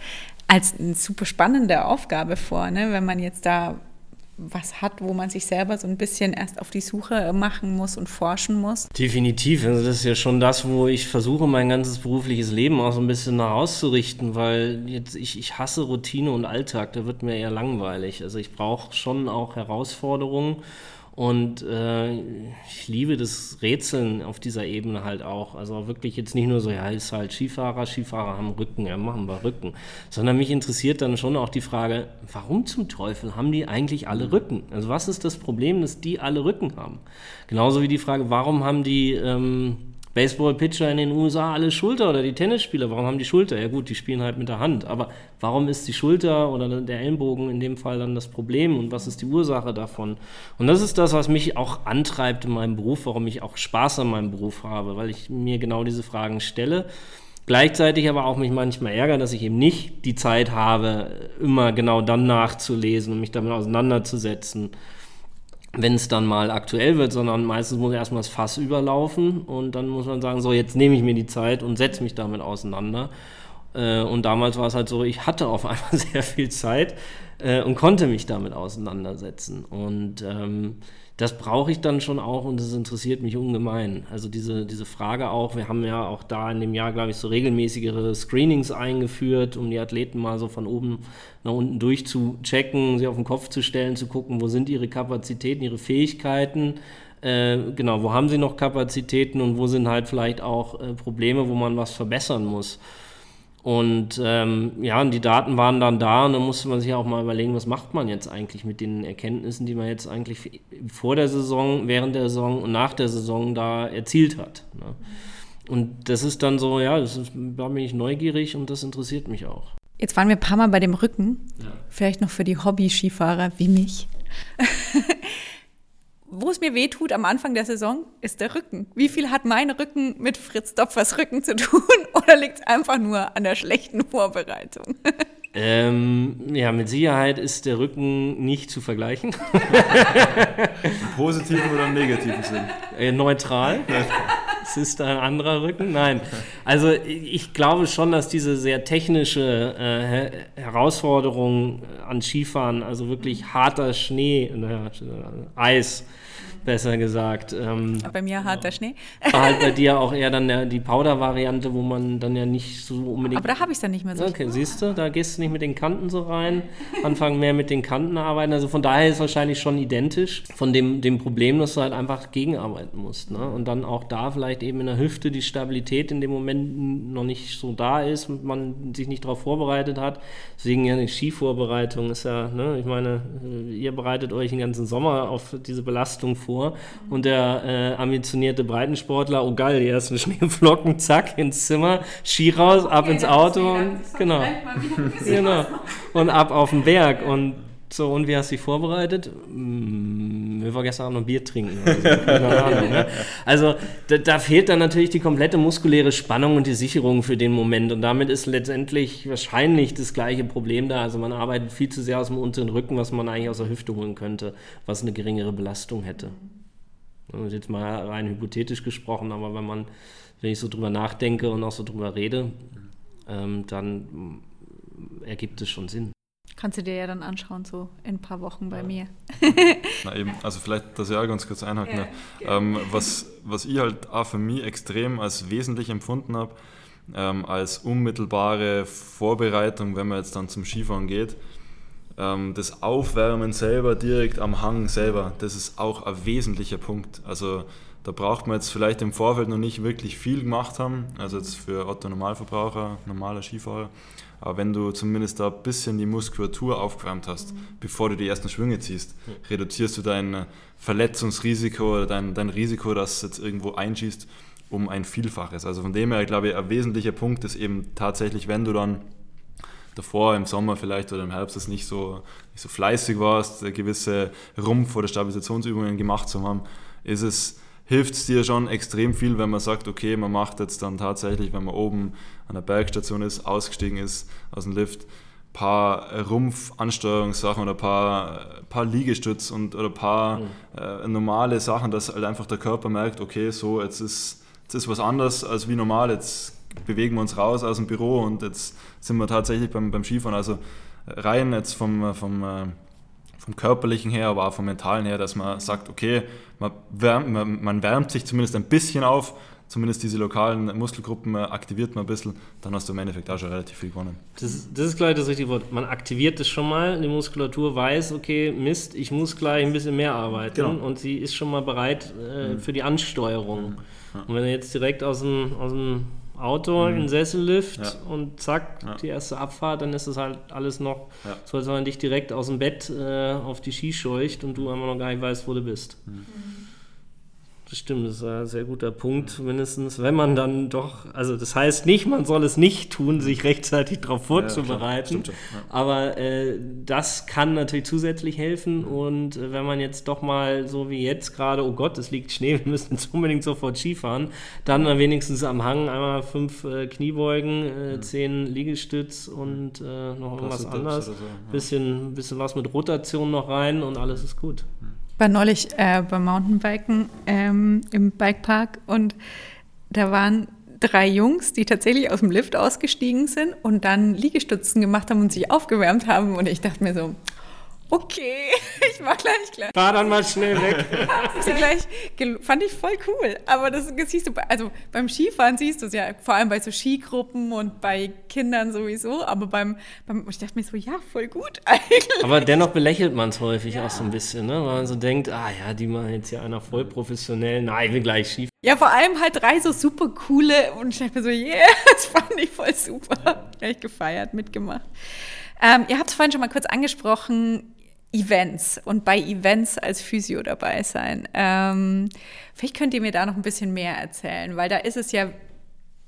[SPEAKER 1] als eine super spannende Aufgabe vor, ne? wenn man jetzt da was hat, wo man sich selber so ein bisschen erst auf die Suche machen muss und forschen muss.
[SPEAKER 2] Definitiv. Also das ist ja schon das, wo ich versuche, mein ganzes berufliches Leben auch so ein bisschen nach auszurichten, weil jetzt ich, ich hasse Routine und Alltag, da wird mir eher langweilig. Also ich brauche schon auch Herausforderungen und äh, ich liebe das Rätseln auf dieser Ebene halt auch. Also wirklich jetzt nicht nur so, ja, ist halt Skifahrer, Skifahrer haben Rücken, ja, machen wir Rücken. Sondern mich interessiert dann schon auch die Frage, warum zum Teufel haben die eigentlich alle Rücken? Also was ist das Problem, dass die alle Rücken haben? Genauso wie die Frage, warum haben die... Ähm, Baseball-Pitcher in den USA alle Schulter oder die Tennisspieler, warum haben die Schulter? Ja gut, die spielen halt mit der Hand, aber warum ist die Schulter oder der Ellenbogen in dem Fall dann das Problem und was ist die Ursache davon? Und das ist das, was mich auch antreibt in meinem Beruf, warum ich auch Spaß an meinem Beruf habe, weil ich mir genau diese Fragen stelle. Gleichzeitig aber auch mich manchmal ärgere, dass ich eben nicht die Zeit habe, immer genau dann nachzulesen und mich damit auseinanderzusetzen wenn es dann mal aktuell wird, sondern meistens muss erstmal das Fass überlaufen und dann muss man sagen, so jetzt nehme ich mir die Zeit und setze mich damit auseinander. Äh, und damals war es halt so, ich hatte auf *laughs* einmal sehr viel Zeit äh, und konnte mich damit auseinandersetzen. Und ähm, das brauche ich dann schon auch und das interessiert mich ungemein. Also diese, diese Frage auch, wir haben ja auch da in dem Jahr, glaube ich, so regelmäßigere Screenings eingeführt, um die Athleten mal so von oben nach unten durchzuchecken, sie auf den Kopf zu stellen, zu gucken, wo sind ihre Kapazitäten, ihre Fähigkeiten. Äh, genau, wo haben sie noch Kapazitäten und wo sind halt vielleicht auch äh, Probleme, wo man was verbessern muss. Und ähm, ja, und die Daten waren dann da und dann musste man sich auch mal überlegen, was macht man jetzt eigentlich mit den Erkenntnissen, die man jetzt eigentlich vor der Saison, während der Saison und nach der Saison da erzielt hat. Ne? Und das ist dann so, ja, das ist, da bin ich neugierig und das interessiert mich auch.
[SPEAKER 1] Jetzt waren wir ein paar Mal bei dem Rücken. Ja. Vielleicht noch für die Hobby-Skifahrer wie mich. *laughs* wo es mir weh tut am Anfang der Saison, ist der Rücken. Wie viel hat mein Rücken mit Fritz Dopfers Rücken zu tun? *laughs* Oder liegt es einfach nur an der schlechten Vorbereitung? *laughs*
[SPEAKER 2] Ähm, ja, mit Sicherheit ist der Rücken nicht zu vergleichen.
[SPEAKER 3] Im positiven oder im negativen Sinn?
[SPEAKER 2] Äh, neutral. Es ist ein anderer Rücken. Nein, also ich glaube schon, dass diese sehr technische äh, Herausforderung an Skifahren, also wirklich harter Schnee, äh, Eis, besser gesagt.
[SPEAKER 1] Ähm, bei mir harter Schnee.
[SPEAKER 2] War halt bei *laughs* dir auch eher dann der, die Powder-Variante, wo man dann ja nicht so unbedingt.
[SPEAKER 1] Aber da habe ich es dann nicht mehr so.
[SPEAKER 2] Okay, siehst du, da gehst du nicht mit den Kanten so rein, anfangen mehr mit den Kanten arbeiten. Also von daher ist es wahrscheinlich schon identisch von dem, dem Problem, dass du halt einfach gegenarbeiten musst. Ne? Und dann auch da vielleicht eben in der Hüfte die Stabilität in dem Moment noch nicht so da ist und man sich nicht darauf vorbereitet hat. Deswegen ja eine Skivorbereitung ist ja, ne, ich meine, ihr bereitet euch den ganzen Sommer auf diese Belastung vor vor. Und der äh, ambitionierte Breitensportler, oh geil, die ersten *laughs* Schneeflocken, zack, ins Zimmer, Ski raus, ab okay, ins Auto und genau. *laughs* genau. Und ab auf den Berg. Und so, und wie hast du dich vorbereitet? Hm, wir waren gestern Abend noch Bier trinken. Also, Ahnung, ne? *laughs* also da, da, fehlt dann natürlich die komplette muskuläre Spannung und die Sicherung für den Moment. Und damit ist letztendlich wahrscheinlich das gleiche Problem da. Also man arbeitet viel zu sehr aus dem unteren Rücken, was man eigentlich aus der Hüfte holen könnte, was eine geringere Belastung hätte. Jetzt mal rein hypothetisch gesprochen, aber wenn man, wenn ich so drüber nachdenke und auch so drüber rede, ähm, dann ergibt es schon Sinn.
[SPEAKER 1] Kannst du dir ja dann anschauen, so in ein paar Wochen bei ja. mir.
[SPEAKER 3] Na eben, also vielleicht das ja ganz kurz einhaken. Ja, ähm, was, was ich halt auch für mich extrem als wesentlich empfunden habe, ähm, als unmittelbare Vorbereitung, wenn man jetzt dann zum Skifahren geht, ähm, das Aufwärmen selber direkt am Hang selber, das ist auch ein wesentlicher Punkt. Also da braucht man jetzt vielleicht im Vorfeld noch nicht wirklich viel gemacht haben, also jetzt für Otto Normalverbraucher, normaler Skifahrer. Aber wenn du zumindest da ein bisschen die Muskulatur aufgewärmt hast, mhm. bevor du die ersten Schwünge ziehst, mhm. reduzierst du dein Verletzungsrisiko oder dein, dein Risiko, dass es jetzt irgendwo einschießt, um ein Vielfaches. Also von dem her, glaube ich, ein wesentlicher Punkt ist eben tatsächlich, wenn du dann davor im Sommer vielleicht oder im Herbst das nicht so, nicht so fleißig warst, gewisse Rumpf- oder Stabilisationsübungen gemacht zu haben, ist es hilft es dir schon extrem viel, wenn man sagt, okay, man macht jetzt dann tatsächlich, wenn man oben an der Bergstation ist, ausgestiegen ist aus dem Lift, ein paar Rumpfansteuerungssachen oder ein paar, paar Liegestütz und oder ein paar mhm. äh, normale Sachen, dass halt einfach der Körper merkt, okay, so jetzt ist, jetzt ist was anderes als wie normal, jetzt bewegen wir uns raus aus dem Büro und jetzt sind wir tatsächlich beim, beim Skifahren. Also rein jetzt vom, vom äh, vom körperlichen her, aber auch vom mentalen her, dass man sagt, okay, man wärmt, man, man wärmt sich zumindest ein bisschen auf, zumindest diese lokalen Muskelgruppen aktiviert man ein bisschen, dann hast du im Endeffekt auch schon relativ viel gewonnen.
[SPEAKER 2] Das, das ist gleich das richtige Wort. Man aktiviert es schon mal, die Muskulatur weiß, okay, Mist, ich muss gleich ein bisschen mehr arbeiten genau. und sie ist schon mal bereit äh, mhm. für die Ansteuerung. Mhm. Ja. Und wenn du jetzt direkt aus dem, aus dem Auto mhm. in Sessellift ja. und zack, ja. die erste Abfahrt, dann ist das halt alles noch, ja. so als wenn man dich direkt aus dem Bett äh, auf die Ski scheucht und du einfach noch gar nicht weißt, wo du bist. Mhm. Das stimmt, das ist ein sehr guter Punkt, mindestens, wenn man dann doch, also das heißt nicht, man soll es nicht tun, sich rechtzeitig darauf vorzubereiten, ja, ja. aber äh, das kann natürlich zusätzlich helfen. Und äh, wenn man jetzt doch mal so wie jetzt gerade, oh Gott, es liegt Schnee, *laughs* wir müssen jetzt unbedingt sofort Skifahren, dann wenigstens am Hang einmal fünf äh, Kniebeugen, äh, zehn Liegestütz und äh, noch irgendwas anderes, so, ja. bisschen, bisschen was mit Rotation noch rein und alles ist gut. Mhm
[SPEAKER 1] war neulich äh, beim Mountainbiken ähm, im Bikepark und da waren drei Jungs, die tatsächlich aus dem Lift ausgestiegen sind und dann Liegestützen gemacht haben und sich aufgewärmt haben. Und ich dachte mir so, okay, *laughs* ich war gleich klar.
[SPEAKER 2] Fahr dann mal schnell weg. *laughs*
[SPEAKER 1] gleich, fand ich voll cool. Aber das, siehst du, also beim Skifahren siehst du es ja, vor allem bei so Skigruppen und bei Kindern sowieso. Aber beim, beim ich dachte mir so, ja, voll gut *laughs* eigentlich.
[SPEAKER 2] Aber dennoch belächelt man es häufig ja. auch so ein bisschen, ne? weil man so denkt, ah ja, die machen jetzt hier einer voll professionell, nein, wir gleich Skifahren.
[SPEAKER 1] Ja, vor allem halt drei so super coole und ich dachte mir so, yeah, das fand ich voll super. Gleich gefeiert, mitgemacht. Ähm, ihr habt es vorhin schon mal kurz angesprochen, Events und bei Events als Physio dabei sein. Ähm, vielleicht könnt ihr mir da noch ein bisschen mehr erzählen, weil da ist es ja,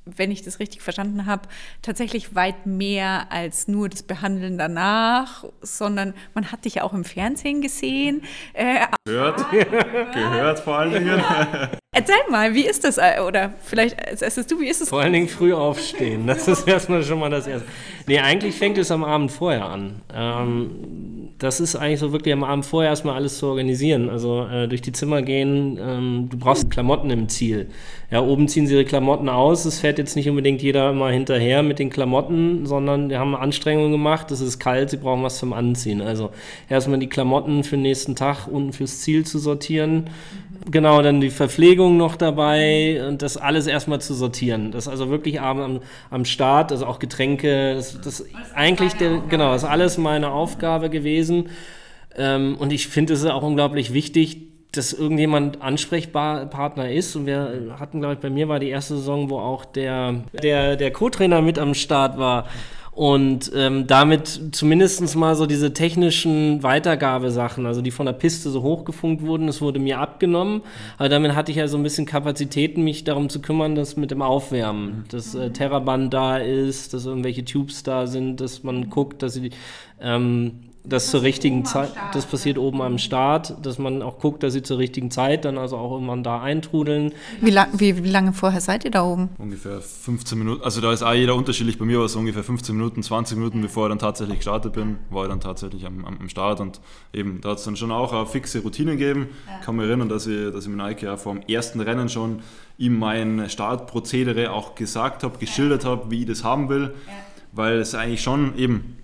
[SPEAKER 1] wenn ich das richtig verstanden habe, tatsächlich weit mehr als nur das Behandeln danach, sondern man hat dich ja auch im Fernsehen gesehen.
[SPEAKER 3] Äh, gehört, *laughs* gehört vor allen Dingen. *laughs*
[SPEAKER 1] Erzähl mal, wie ist das? Äh, oder vielleicht als erstes du, wie ist es?
[SPEAKER 2] Vor allen Dingen früh aufstehen. Das ist *laughs* erstmal schon mal das Erste. Nee, eigentlich fängt es am Abend vorher an. Ähm, das ist eigentlich so wirklich am Abend vorher erstmal alles zu organisieren. Also äh, durch die Zimmer gehen, ähm, du brauchst Klamotten im Ziel. Ja, oben ziehen sie ihre Klamotten aus. Es fährt jetzt nicht unbedingt jeder immer hinterher mit den Klamotten, sondern wir haben Anstrengungen gemacht. Es ist kalt, sie brauchen was zum Anziehen. Also erstmal die Klamotten für den nächsten Tag unten fürs Ziel zu sortieren. Genau, dann die Verpflegung noch dabei und das alles erstmal zu sortieren. Das ist also wirklich am, am Start, also auch Getränke, das, das eigentlich der, genau, das ist alles meine Aufgabe gewesen. Ähm, und ich finde es auch unglaublich wichtig, dass irgendjemand Ansprechpartner ist. Und wir hatten, glaube ich, bei mir war die erste Saison, wo auch der, der, der Co-Trainer mit am Start war. Und ähm, damit zumindest mal so diese technischen Weitergabesachen, also die von der Piste so hochgefunkt wurden, das wurde mir abgenommen. Aber damit hatte ich ja so ein bisschen Kapazitäten, mich darum zu kümmern, dass mit dem Aufwärmen, dass äh, Terraband da ist, dass irgendwelche Tubes da sind, dass man guckt, dass sie ähm, das zur richtigen Zeit, das passiert oben am Start, dass man auch guckt, dass sie zur richtigen Zeit dann also auch irgendwann da eintrudeln.
[SPEAKER 1] Wie, lang, wie, wie lange vorher seid ihr da oben?
[SPEAKER 3] Ungefähr 15 Minuten, also da ist auch jeder unterschiedlich. Bei mir war es ungefähr 15 Minuten, 20 Minuten, bevor ich dann tatsächlich gestartet bin, war ich dann tatsächlich am, am Start und eben, da hat es dann schon auch eine fixe Routine gegeben. Ja. Ich kann mich erinnern, dass ich, dass ich mit Nike auch vor dem ersten Rennen schon ihm mein Startprozedere auch gesagt habe, geschildert habe, wie ich das haben will, ja. weil es eigentlich schon eben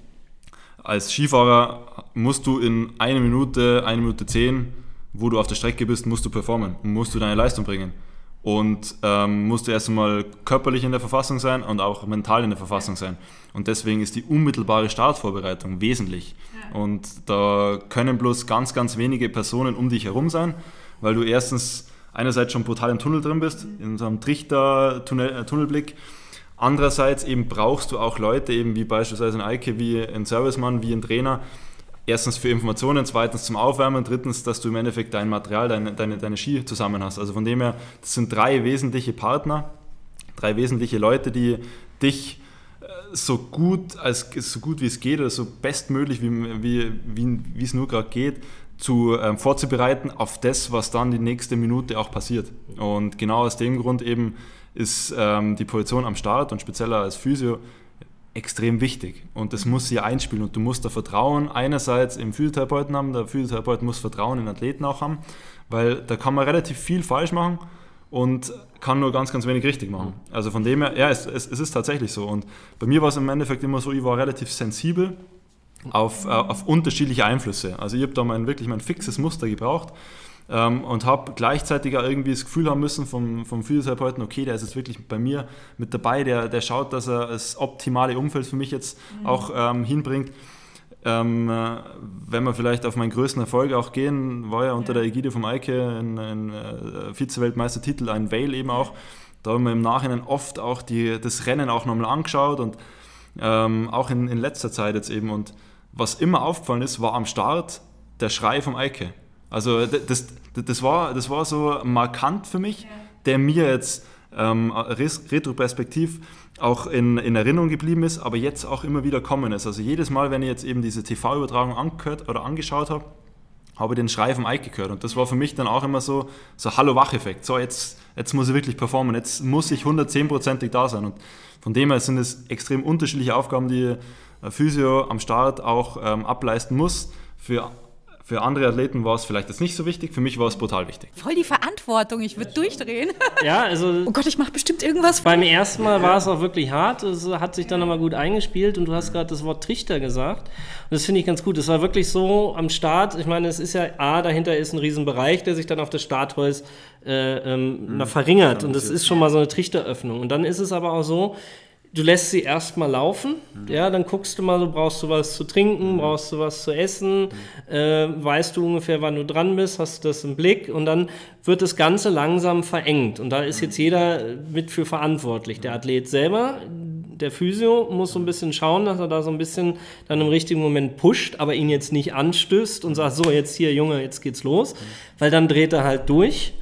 [SPEAKER 3] als Skifahrer musst du in eine Minute, eine Minute zehn, wo du auf der Strecke bist, musst du performen, musst du deine Leistung bringen. Und ähm, musst du erst einmal körperlich in der Verfassung sein und auch mental in der Verfassung sein. Und deswegen ist die unmittelbare Startvorbereitung wesentlich. Ja. Und da können bloß ganz, ganz wenige Personen um dich herum sein, weil du erstens einerseits schon brutal im Tunnel drin bist, in so einem Trichter-Tunnelblick. -Tunnel Andererseits eben brauchst du auch Leute, eben wie beispielsweise ein Eike, wie ein Servicemann, wie ein Trainer, erstens für Informationen, zweitens zum Aufwärmen, drittens, dass du im Endeffekt dein Material, deine, deine, deine Ski zusammen hast. Also von dem her, das sind drei wesentliche Partner, drei wesentliche Leute, die dich äh, so gut, als, so gut wie es geht oder so bestmöglich wie, wie, wie, wie es nur gerade geht, zu, ähm, vorzubereiten auf das, was dann die nächste Minute auch passiert. Und genau aus dem Grund eben ist ähm, die Position am Start und spezieller als Physio extrem wichtig. Und das muss hier einspielen. Und du musst da Vertrauen einerseits im Physiotherapeuten haben, der Physiotherapeut muss Vertrauen in Athleten auch haben, weil da kann man relativ viel falsch machen und kann nur ganz, ganz wenig richtig machen. Also von dem her, ja, es, es, es ist tatsächlich so. Und bei mir war es im Endeffekt immer so, ich war relativ sensibel auf, äh, auf unterschiedliche Einflüsse. Also ich habe da mein, wirklich mein fixes Muster gebraucht ähm, und habe gleichzeitig auch irgendwie das Gefühl haben müssen vom, vom Physiotherapeuten, okay, der ist jetzt wirklich bei mir mit dabei, der, der schaut, dass er das optimale Umfeld für mich jetzt mhm. auch ähm, hinbringt. Ähm, äh, wenn wir vielleicht auf meinen größten Erfolg auch gehen, war ja unter der Ägide vom Eike ein, ein äh, Vize-Weltmeistertitel, ein Vale eben auch. Da haben wir im Nachhinein oft auch die, das Rennen auch nochmal angeschaut und ähm, auch in, in letzter Zeit jetzt eben. Und was immer aufgefallen ist, war am Start der Schrei vom Eike. Also das, das, war, das war so markant für mich, der mir jetzt ähm, retroperspektiv auch in, in Erinnerung geblieben ist, aber jetzt auch immer wieder kommen ist. Also jedes Mal, wenn ich jetzt eben diese TV-Übertragung angehört oder angeschaut habe, habe ich den Schrei vom Ike gehört. Und das war für mich dann auch immer so, so Hallo-Wach-Effekt. So, jetzt, jetzt muss ich wirklich performen, jetzt muss ich 110%ig da sein. Und von dem her sind es extrem unterschiedliche Aufgaben, die Physio am Start auch ähm, ableisten muss. Für für andere Athleten war es vielleicht jetzt nicht so wichtig, für mich war es brutal wichtig.
[SPEAKER 1] Voll die Verantwortung, ich würde durchdrehen. *laughs*
[SPEAKER 2] Ja, also.
[SPEAKER 1] Oh Gott, ich mache bestimmt irgendwas.
[SPEAKER 2] Beim ersten Mal war es auch wirklich hart, es hat sich dann nochmal gut eingespielt und du hast gerade das Wort Trichter gesagt. Und das finde ich ganz gut. Es war wirklich so am Start, ich meine, es ist ja, A, dahinter ist ein Riesenbereich, der sich dann auf das Startholz äh, ähm, mhm. verringert. Und das ist schon mal so eine Trichteröffnung. Und dann ist es aber auch so, du lässt sie erstmal laufen, mhm. ja, dann guckst du mal, so brauchst du was zu trinken, mhm. brauchst du was zu essen, mhm. äh, weißt du ungefähr, wann du dran bist, hast du das im Blick und dann wird das Ganze langsam verengt und da ist jetzt jeder mit für verantwortlich. Der Athlet selber, der Physio muss so ein bisschen schauen, dass er da so ein bisschen dann im richtigen Moment pusht, aber ihn jetzt nicht anstößt und sagt, so jetzt hier Junge, jetzt geht's los, weil dann dreht er halt durch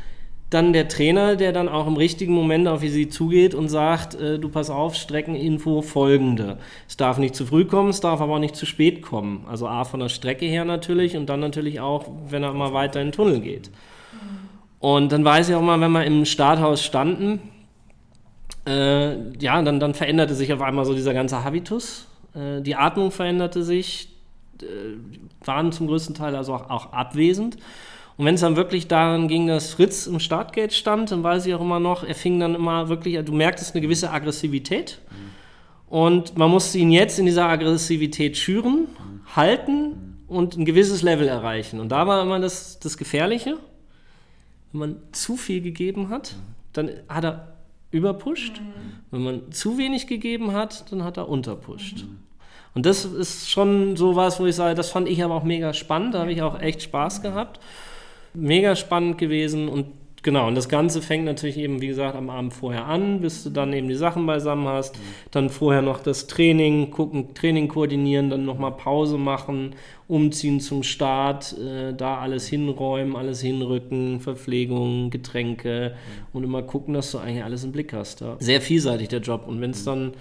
[SPEAKER 2] dann der Trainer, der dann auch im richtigen Moment auf sie zugeht und sagt, äh, du pass auf, Streckeninfo folgende. Es darf nicht zu früh kommen, es darf aber auch nicht zu spät kommen. Also A von der Strecke her natürlich und dann natürlich auch, wenn er mal weiter in den Tunnel geht. Und dann weiß ich auch mal, wenn wir im Starthaus standen, äh, ja, dann, dann veränderte sich auf einmal so dieser ganze Habitus. Äh, die Atmung veränderte sich, äh, waren zum größten Teil also auch, auch abwesend. Und wenn es dann wirklich daran ging, dass Fritz im Startgate stand, dann weiß ich auch immer noch, er fing dann immer wirklich, du merktest eine gewisse Aggressivität. Und man musste ihn jetzt in dieser Aggressivität schüren, halten und ein gewisses Level erreichen. Und da war immer das, das Gefährliche, wenn man zu viel gegeben hat, dann hat er überpusht. Wenn man zu wenig gegeben hat, dann hat er unterpusht. Und das ist schon so was, wo ich sage, das fand ich aber auch mega spannend, da habe ich auch echt Spaß gehabt mega spannend gewesen und genau, und das Ganze fängt natürlich eben, wie gesagt, am Abend vorher an, bis du dann eben die Sachen beisammen hast. Mhm. Dann vorher noch das Training, gucken, Training koordinieren, dann nochmal Pause machen, umziehen zum Start, äh, da alles hinräumen, alles hinrücken, Verpflegung, Getränke mhm. und immer gucken, dass du eigentlich alles im Blick hast. Ja. Sehr vielseitig der Job. Und wenn es mhm. dann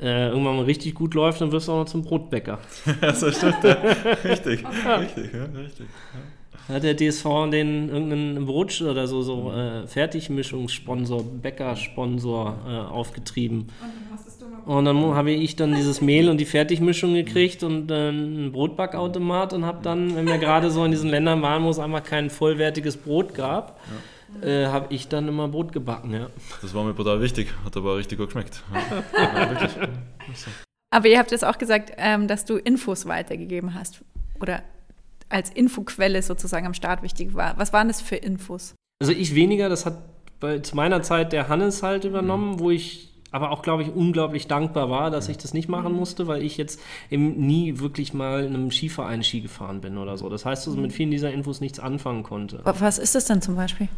[SPEAKER 2] äh, irgendwann mal richtig gut läuft, dann wirst du auch noch zum Brotbäcker. *laughs*
[SPEAKER 3] das stimmt. Ja. Richtig, *laughs* richtig, ja, richtig. Ja
[SPEAKER 2] hat der DSV den irgendeinen Brot oder so, so äh, Fertigmischungssponsor, Bäckersponsor äh, aufgetrieben. Und dann habe ich dann dieses *laughs* Mehl und die Fertigmischung gekriegt und äh, einen Brotbackautomat und habe dann, wenn wir gerade so in diesen Ländern waren, wo es einfach kein vollwertiges Brot gab, ja. äh, habe ich dann immer Brot gebacken. Ja.
[SPEAKER 3] Das war mir brutal wichtig, hat aber richtig gut geschmeckt. Ja. ja, *laughs* wirklich.
[SPEAKER 1] Aber ihr habt jetzt auch gesagt, ähm, dass du Infos weitergegeben hast. Oder als Infoquelle sozusagen am Start wichtig war. Was waren das für Infos?
[SPEAKER 2] Also ich weniger, das hat bei, zu meiner Zeit der Hannes halt übernommen, mhm. wo ich aber auch, glaube ich, unglaublich dankbar war, dass ich das nicht machen mhm. musste, weil ich jetzt eben nie wirklich mal in einem Skiverein Ski gefahren bin oder so. Das heißt, dass ich mit vielen dieser Infos nichts anfangen konnte.
[SPEAKER 1] Was ist das denn zum Beispiel?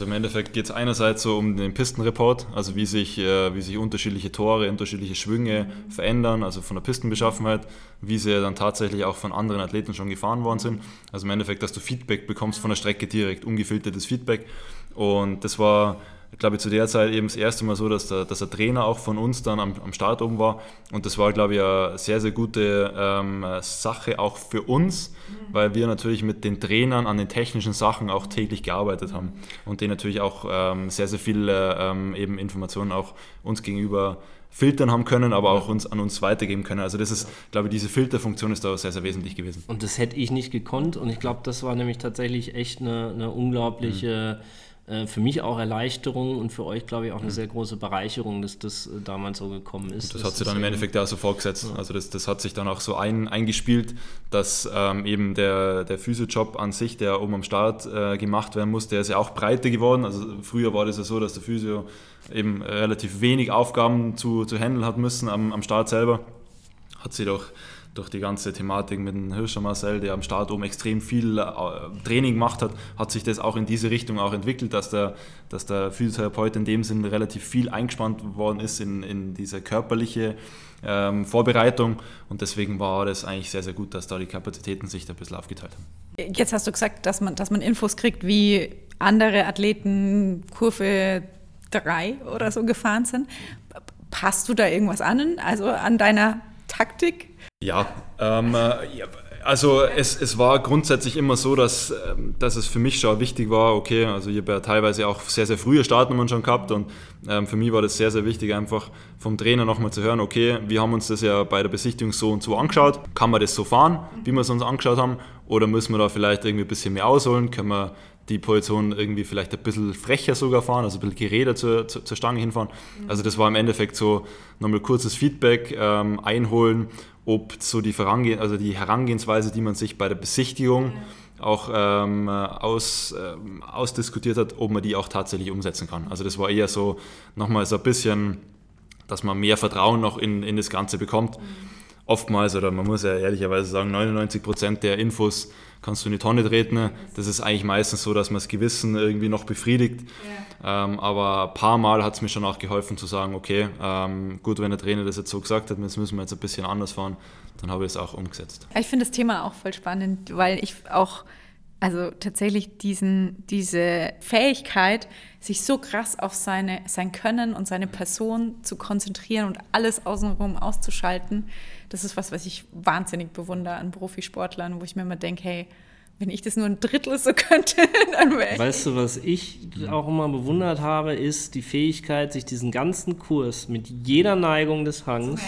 [SPEAKER 3] Also im Endeffekt geht es einerseits so um den Pistenreport, also wie sich, äh, wie sich unterschiedliche Tore, unterschiedliche Schwünge verändern, also von der Pistenbeschaffenheit, wie sie dann tatsächlich auch von anderen Athleten schon gefahren worden sind. Also im Endeffekt, dass du Feedback bekommst von der Strecke direkt, ungefiltertes Feedback. Und das war ich glaube, zu der Zeit eben das erste Mal so, dass der, dass der Trainer auch von uns dann am, am Start oben war. Und das war, glaube ich, eine sehr, sehr gute ähm, Sache auch für uns, mhm. weil wir natürlich mit den Trainern an den technischen Sachen auch täglich gearbeitet haben und denen natürlich auch ähm, sehr, sehr viele ähm, eben Informationen auch uns gegenüber filtern haben können, aber auch uns an uns weitergeben können. Also das ist, glaube ich, diese Filterfunktion ist da sehr, sehr wesentlich gewesen.
[SPEAKER 2] Und das hätte ich nicht gekonnt und ich glaube, das war nämlich tatsächlich echt eine, eine unglaubliche mhm äh, für mich auch Erleichterung und für euch, glaube ich, auch eine sehr große Bereicherung, dass das äh, damals so gekommen ist.
[SPEAKER 3] Und das hat sich dann im Endeffekt auch so vorgesetzt. Ja. Also das, das hat sich dann auch so ein, eingespielt, dass ähm, eben der, der Physio-Job an sich, der oben am Start äh, gemacht werden muss, der ist ja auch breiter geworden. Also früher war das ja so, dass der Physio eben relativ wenig Aufgaben zu, zu handeln hat müssen am, am Start selber. Hat sich doch durch die ganze Thematik mit dem Hirscher Marcel, der am Start oben extrem viel äh, Training gemacht hat, hat sich das auch in diese Richtung auch entwickelt, dass der, dass der Physiotherapeut in dem Sinne relativ viel eingespannt worden ist in, in diese körperliche ähm, Vorbereitung und deswegen war das eigentlich sehr, sehr gut, dass da die Kapazitäten sich da ein bisschen aufgeteilt haben.
[SPEAKER 1] Jetzt hast du gesagt, dass man, dass man Infos kriegt, wie andere Athleten Kurve 3 oder so gefahren sind. Passt du da irgendwas an, also an deiner Taktik?
[SPEAKER 3] Ja, ähm, äh, also es, es war grundsätzlich immer so, dass, ähm, dass es für mich schon wichtig war, okay, also ich habe ja teilweise auch sehr, sehr frühe Startnummern schon gehabt und ähm, für mich war das sehr, sehr wichtig, einfach vom Trainer nochmal zu hören, okay, wir haben uns das ja bei der Besichtigung so und so angeschaut, kann man das so fahren, wie wir es uns angeschaut haben, oder müssen wir da vielleicht irgendwie ein bisschen mehr ausholen, können wir die Position irgendwie vielleicht ein bisschen frecher sogar fahren, also ein bisschen geräder zur, zur, zur Stange hinfahren. Also das war im Endeffekt so nochmal kurzes Feedback ähm, einholen ob so die, Vorangeh also die Herangehensweise, die man sich bei der Besichtigung auch ähm, aus, ähm, ausdiskutiert hat, ob man die auch tatsächlich umsetzen kann. Also das war eher so nochmal so ein bisschen, dass man mehr Vertrauen noch in, in das Ganze bekommt. Mhm. Oftmals, oder man muss ja ehrlicherweise sagen, 99 Prozent der Infos kannst du in die Tonne treten. Das ist eigentlich meistens so, dass man das Gewissen irgendwie noch befriedigt. Ja. Ähm, aber ein paar Mal hat es mir schon auch geholfen zu sagen, okay, ähm, gut, wenn der Trainer das jetzt so gesagt hat, jetzt müssen wir jetzt ein bisschen anders fahren, dann habe ich es auch umgesetzt.
[SPEAKER 1] Ich finde das Thema auch voll spannend, weil ich auch also tatsächlich diesen, diese Fähigkeit, sich so krass auf seine, sein Können und seine Person zu konzentrieren und alles außenrum auszuschalten, das ist was, was ich wahnsinnig bewundere an Profisportlern, wo ich mir immer denke, hey, wenn ich das nur ein Drittel so *laughs* könnte, dann wäre
[SPEAKER 2] Weißt du, was ich auch immer bewundert habe, ist die Fähigkeit, sich diesen ganzen Kurs mit jeder Neigung des Hangs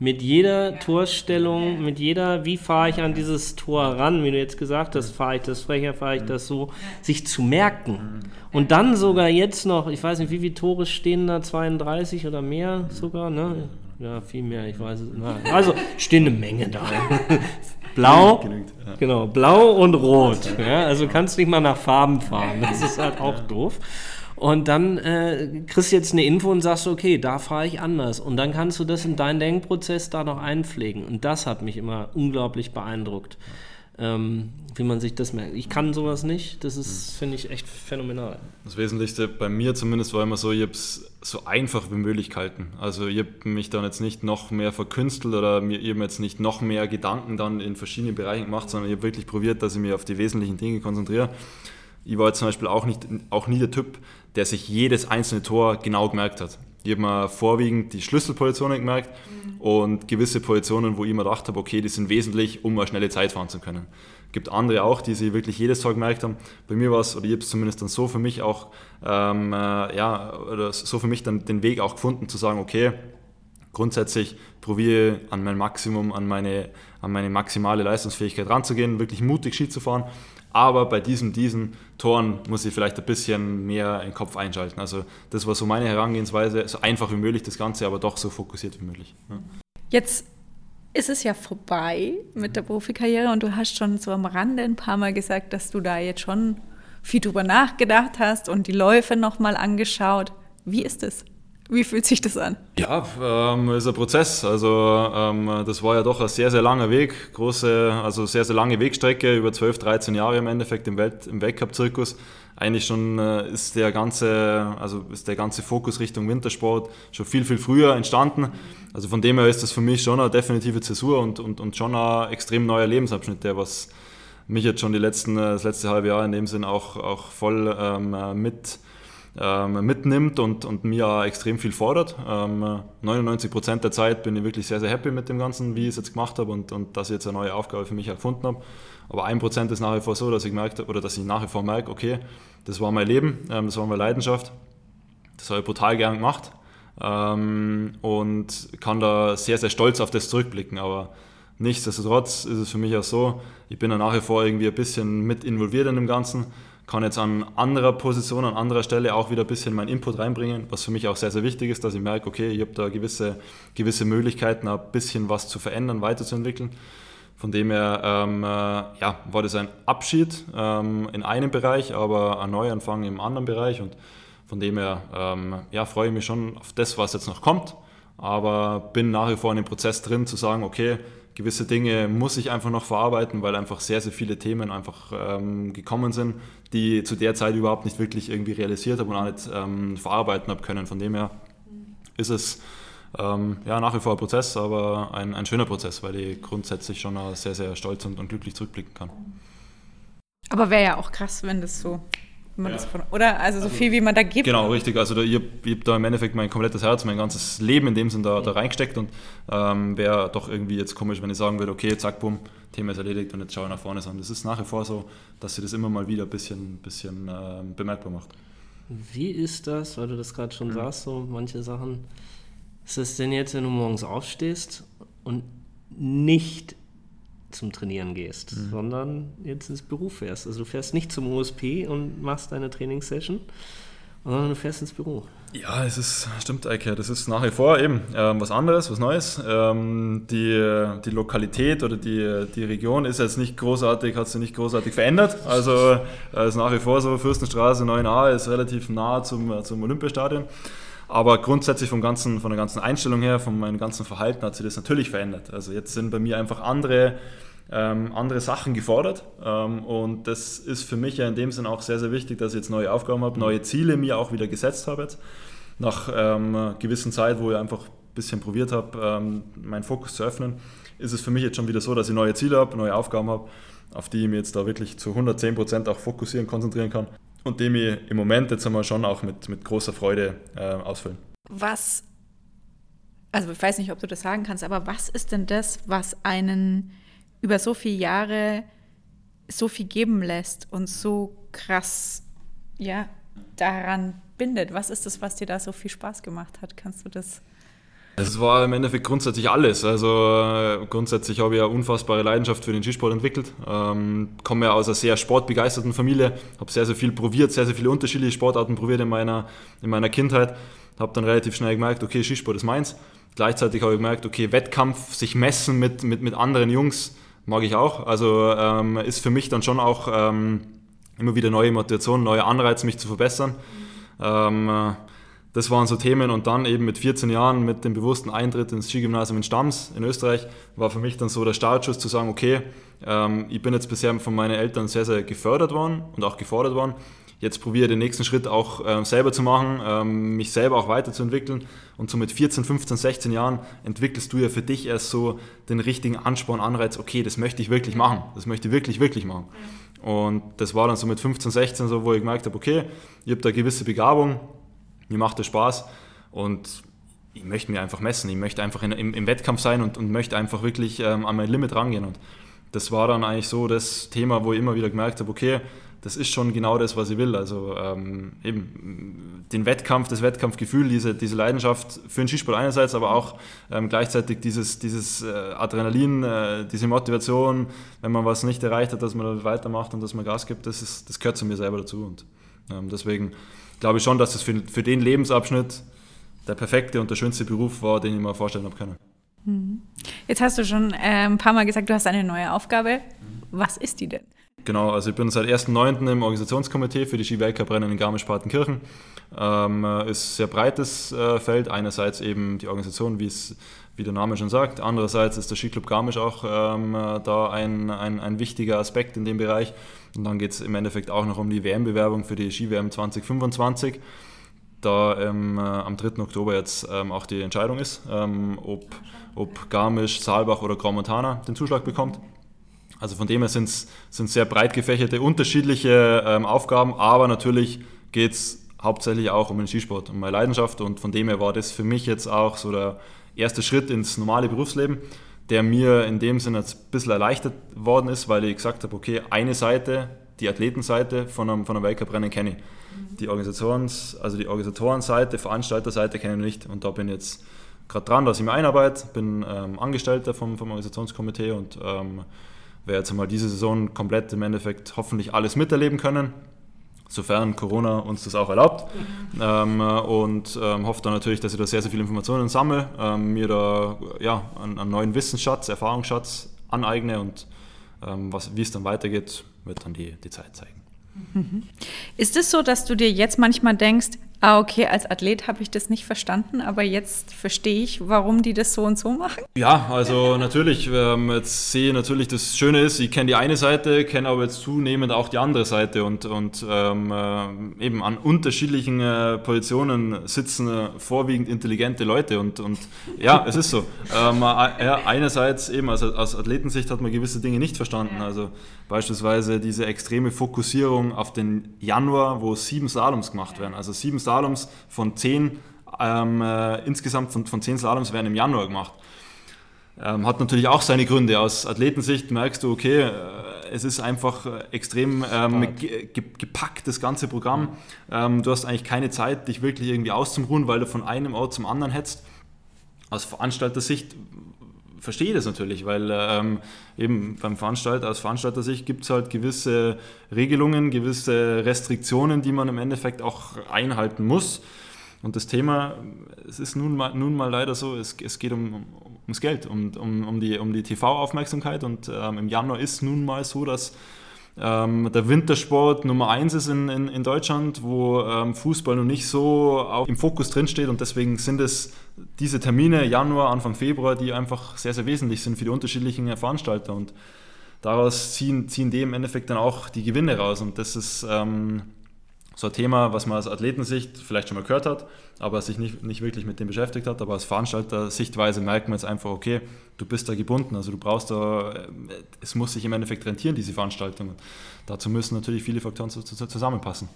[SPEAKER 2] mit jeder Torstellung, mit jeder, wie fahre ich an dieses Tor ran, wie du jetzt gesagt hast, fahre ich das frecher, fahre ich das so, sich zu merken. Und dann sogar jetzt noch, ich weiß nicht, wie viele Tore stehen da, 32 oder mehr sogar, ne? Ja, viel mehr, ich weiß es nicht. Also stehen eine Menge da. *laughs* Blau, genau, blau und rot. Ja, also kannst nicht mal nach Farben fahren. Das ist halt auch doof. Und dann äh, kriegst du jetzt eine Info und sagst, okay, da fahre ich anders. Und dann kannst du das in deinen Denkprozess da noch einpflegen. Und das hat mich immer unglaublich beeindruckt, ähm, wie man sich das merkt. Ich kann sowas nicht. Das ist, hm. finde ich, echt phänomenal.
[SPEAKER 3] Das Wesentlichste bei mir zumindest war immer so, ich habe es so einfach wie möglich gehalten. Also ich habe mich dann jetzt nicht noch mehr verkünstelt oder mir eben jetzt nicht noch mehr Gedanken dann in verschiedenen Bereichen gemacht, sondern ich habe wirklich probiert, dass ich mich auf die wesentlichen Dinge konzentriere. Ich war jetzt zum Beispiel auch, nicht, auch nie der Typ, der sich jedes einzelne Tor genau gemerkt hat. Ich habe mir vorwiegend die Schlüsselpositionen gemerkt mhm. und gewisse Positionen, wo ich mir gedacht habe, okay, die sind wesentlich, um eine schnelle Zeit fahren zu können. Es gibt andere auch, die sich wirklich jedes Tor gemerkt haben. Bei mir war es, oder ich habe es zumindest dann so für mich auch, ähm, äh, ja, oder so für mich dann den Weg auch gefunden, zu sagen, okay, grundsätzlich probiere an mein Maximum, an meine, an meine maximale Leistungsfähigkeit ranzugehen, wirklich mutig Ski zu fahren aber bei diesen, diesen Toren muss ich vielleicht ein bisschen mehr den Kopf einschalten. Also das war so meine Herangehensweise, so einfach wie möglich das Ganze, aber doch so fokussiert wie möglich. Ja.
[SPEAKER 1] Jetzt ist es ja vorbei mit der Profikarriere und du hast schon so am Rande ein paar Mal gesagt, dass du da jetzt schon viel drüber nachgedacht hast und die Läufe nochmal angeschaut. Wie ist es? Wie fühlt sich das an?
[SPEAKER 3] Ja, ähm, ist ein Prozess. Also ähm, das war ja doch ein sehr, sehr langer Weg, große, also sehr, sehr lange Wegstrecke, über 12, 13 Jahre im Endeffekt im, Welt, im Weltcup-Zirkus. Eigentlich schon äh, ist der ganze, also ist der ganze Fokus Richtung Wintersport schon viel, viel früher entstanden. Also von dem her ist das für mich schon eine definitive Zäsur und, und, und schon ein extrem neuer Lebensabschnitt, der was mich jetzt schon die letzten, das letzte halbe Jahr in dem Sinn auch, auch voll ähm, mit ähm, mitnimmt und, und mir extrem viel fordert. Ähm, 99 Prozent der Zeit bin ich wirklich sehr, sehr happy mit dem Ganzen, wie ich es jetzt gemacht habe und, und dass ich jetzt eine neue Aufgabe für mich erfunden habe. Aber ein Prozent ist nach wie vor so, dass ich gemerkt oder dass ich nach wie vor merke, okay, das war mein Leben, ähm, das war meine Leidenschaft, das habe ich brutal gern gemacht ähm, und kann da sehr, sehr stolz auf das zurückblicken. Aber nichtsdestotrotz ist es für mich auch so, ich bin da nach wie vor irgendwie ein bisschen mit involviert in dem Ganzen kann jetzt an anderer Position, an anderer Stelle auch wieder ein bisschen meinen Input reinbringen, was für mich auch sehr, sehr wichtig ist, dass ich merke, okay, ich habe da gewisse, gewisse Möglichkeiten, ein bisschen was zu verändern, weiterzuentwickeln. Von dem her ähm, äh, ja, war das ein Abschied ähm, in einem Bereich, aber ein Neuanfang im anderen Bereich. Und von dem her ähm, ja, freue ich mich schon auf das, was jetzt noch kommt, aber bin nach wie vor in dem Prozess drin, zu sagen, okay, gewisse Dinge muss ich einfach noch verarbeiten, weil einfach sehr, sehr viele Themen einfach ähm, gekommen sind, die zu der Zeit überhaupt nicht wirklich irgendwie realisiert habe und auch nicht ähm, verarbeiten habe können. Von dem her ist es ähm, ja, nach wie vor ein Prozess, aber ein, ein schöner Prozess, weil ich grundsätzlich schon sehr, sehr stolz und, und glücklich zurückblicken kann.
[SPEAKER 1] Aber wäre ja auch krass, wenn das so ja. Von, oder? Also so also, viel, wie man da gibt.
[SPEAKER 3] Genau, richtig. Also da, ich habe hab da im Endeffekt mein komplettes Herz, mein ganzes Leben in dem Sinn da, da reingesteckt und ähm, wäre doch irgendwie jetzt komisch, wenn ich sagen würde, okay, zack, bumm, Thema ist erledigt und jetzt schaue ich nach vorne. Sondern das ist nach wie vor so, dass sie das immer mal wieder ein bisschen, bisschen äh, bemerkbar macht.
[SPEAKER 2] Wie ist das, weil du das gerade schon mhm. sagst, so manche Sachen, ist es denn jetzt, wenn du morgens aufstehst und nicht zum Trainieren gehst, mhm. sondern jetzt ins Büro fährst. Also du fährst nicht zum USP und machst deine Trainingssession, sondern du fährst ins Büro.
[SPEAKER 3] Ja, es ist, stimmt, Eike, das ist nach wie vor eben ähm, was anderes, was Neues. Ähm, die, die Lokalität oder die, die Region ist jetzt nicht großartig, hat sich nicht großartig verändert. Also äh, ist nach wie vor so, Fürstenstraße 9a ist relativ nah zum, zum Olympiastadion. Aber grundsätzlich vom ganzen, von der ganzen Einstellung her, von meinem ganzen Verhalten hat sich das natürlich verändert. Also jetzt sind bei mir einfach andere, ähm, andere Sachen gefordert. Ähm, und das ist für mich ja in dem Sinn auch sehr, sehr wichtig, dass ich jetzt neue Aufgaben habe, neue Ziele mir auch wieder gesetzt habe jetzt. Nach ähm, einer gewissen Zeit, wo ich einfach ein bisschen probiert habe, ähm, meinen Fokus zu öffnen, ist es für mich jetzt schon wieder so, dass ich neue Ziele habe, neue Aufgaben habe, auf die ich mich jetzt da wirklich zu 110 Prozent auch fokussieren, konzentrieren kann und dem ich im Moment jetzt einmal schon auch mit, mit großer Freude äh, ausfüllen.
[SPEAKER 1] Was, also ich weiß nicht, ob du das sagen kannst, aber was ist denn das, was einen über so viele Jahre so viel geben lässt und so krass, ja, daran bindet? Was ist das, was dir da so viel Spaß gemacht hat? Kannst du das
[SPEAKER 3] Es war im Endeffekt grundsätzlich alles. Also äh, grundsätzlich habe ich eine unfassbare Leidenschaft für den Skisport entwickelt. Ähm, komme ja aus einer sehr sportbegeisterten Familie, habe sehr, sehr viel probiert, sehr, sehr viele unterschiedliche Sportarten probiert in meiner, in meiner Kindheit. Habe dann relativ schnell gemerkt, okay, Skisport ist meins. Gleichzeitig habe ich gemerkt, okay, Wettkampf, sich messen mit, mit, mit anderen Jungs, mag ich auch. Also ähm, ist für mich dann schon auch ähm, immer wieder neue Motivation, neue Anreiz, mich zu verbessern. Ähm, äh, das waren so Themen und dann eben mit 14 Jahren mit dem bewussten Eintritt ins Skigymnasium in Stams in Österreich war für mich dann so der Startschuss zu sagen, okay, ähm, ich bin jetzt bisher von meinen Eltern sehr, sehr gefördert worden und auch gefordert worden. Jetzt probiere ich den nächsten Schritt auch ähm, selber zu machen, ähm, mich selber auch weiterzuentwickeln. Und so mit 14, 15, 16 Jahren entwickelst du ja für dich erst so den richtigen Ansporn, Anreiz, okay, das möchte ich wirklich machen, das möchte ich wirklich, wirklich machen. Und das war dann so mit 15, 16 so, wo ich gemerkt habe, okay, ich habe da gewisse Begabung, mir macht das Spaß und ich möchte mir einfach messen. Ich möchte einfach in, im, im, Wettkampf sein und, und möchte einfach wirklich ähm, an mein Limit rangehen. Und das war dann eigentlich so das Thema, wo ich immer wieder gemerkt habe, okay, das ist schon genau das, was ich will. Also ähm, eben den Wettkampf, das Wettkampfgefühl, diese, diese Leidenschaft für den Skisport einerseits, aber auch ähm, gleichzeitig dieses, dieses äh, Adrenalin, äh, diese Motivation, wenn man was nicht erreicht hat, dass man weitermacht und dass man Gas gibt, das, ist, das gehört zu mir selber dazu. Und ähm, deswegen glaube ich schon, dass es für, für den Lebensabschnitt der perfekte und der schönste Beruf war, den ich mir vorstellen habe können.
[SPEAKER 1] Mhm. Jetzt hast du schon äh, ein paar Mal gesagt, du hast eine neue Aufgabe. Was ist die denn?
[SPEAKER 3] Genau, also ich bin seit 1.9. im Organisationskomitee für die Ski-Weltcup-Rennen in Garmisch-Partenkirchen. Ähm, ist ein sehr breites äh, Feld. Einerseits eben die Organisation, wie es wie der Name schon sagt. Andererseits ist der Skiclub Garmisch auch ähm, da ein, ein, ein wichtiger Aspekt in dem Bereich. Und dann geht es im Endeffekt auch noch um die WM-Bewerbung für die Ski-WM 2025. Da ähm, äh, am 3. Oktober jetzt ähm, auch die Entscheidung ist, ähm, ob, ob Garmisch, Saalbach oder Graumontana den Zuschlag bekommt. Also von dem her sind es sehr breit gefächerte, unterschiedliche ähm, Aufgaben, aber natürlich geht es hauptsächlich auch um den Skisport, um meine Leidenschaft und von dem her war das für mich jetzt auch so der erste Schritt ins normale Berufsleben, der mir in dem Sinne ein bisschen erleichtert worden ist, weil ich gesagt habe, okay, eine Seite, die Athletenseite von einem, von einem Weltcuprennen kenne ich. Mhm. Die Organisations, also die Organisatorenseite, Veranstalterseite kenne ich nicht und da bin ich jetzt gerade dran, dass ich mich einarbeite, bin ähm, Angestellter vom, vom Organisationskomitee und ähm, werde jetzt einmal diese Saison komplett im Endeffekt hoffentlich alles miterleben können sofern Corona uns das auch erlaubt. Mhm. Ähm, und ähm, hoffe dann natürlich, dass ich da sehr, sehr viele Informationen sammle, ähm, mir da ja, einen, einen, neuen Wissensschatz, Erfahrungsschatz aneigne und ähm, was, wie es dann weitergeht, wird dann die, die Zeit zeigen.
[SPEAKER 1] Mhm. Ist es so, dass du dir jetzt manchmal denkst, ah, okay, als Athlet habe ich das nicht verstanden, aber jetzt verstehe ich, warum die das so und so machen?
[SPEAKER 3] Ja, also natürlich, ähm, jetzt sehe natürlich, das Schöne ist, ich kenne die eine Seite, kenne aber jetzt zunehmend auch die andere Seite und, und ähm, äh, eben an unterschiedlichen äh, Positionen sitzen äh, vorwiegend intelligente Leute und, und ja, es ist so. Ähm, äh, ja, einerseits eben, also aus Athletensicht hat man gewisse Dinge nicht verstanden, also beispielsweise diese extreme Fokussierung auf den Januar, wo sieben Slaloms gemacht werden, also sieben Slaloms Slaloms von zehn, ähm, äh, insgesamt von, von zehn Slaloms werden im Januar gemacht. Ähm, hat natürlich auch seine Gründe. Aus Athletensicht merkst du, okay, äh, es ist einfach äh, extrem ähm, ge gepackt, das ganze Programm. Ähm, du hast eigentlich keine Zeit, dich wirklich irgendwie auszumruhen, weil du von einem Ort zum anderen hetzt. Aus Veranstalter-Sicht verstehe das natürlich, weil ähm, eben beim Veranstalter, aus Veranstalter-Sicht gibt es halt gewisse Regelungen, gewisse Restriktionen, die man im Endeffekt auch einhalten muss. Und das Thema, es ist nun mal, nun mal leider so, es, es geht um, ums Geld, um, um, um die, um die TV-Aufmerksamkeit. Und ähm, im Januar ist nun mal so, dass ähm, der Wintersport Nummer eins ist in, in, in Deutschland, wo ähm, Fußball noch nicht so im Fokus drinsteht und deswegen sind es diese Termine Januar, Anfang Februar, die einfach sehr, sehr wesentlich sind für die unterschiedlichen Veranstalter und daraus ziehen, ziehen die im Endeffekt dann auch die Gewinne raus und das ist ähm, so ein Thema, was man aus Athletensicht vielleicht schon mal gehört hat, aber sich nicht, nicht wirklich mit dem beschäftigt hat. Aber aus Veranstalter-Sichtweise merkt man jetzt einfach, okay, du bist da gebunden. Also du brauchst da, äh, es muss sich im Endeffekt rentieren, diese Veranstaltungen. Dazu müssen natürlich viele Faktoren zusammenpassen.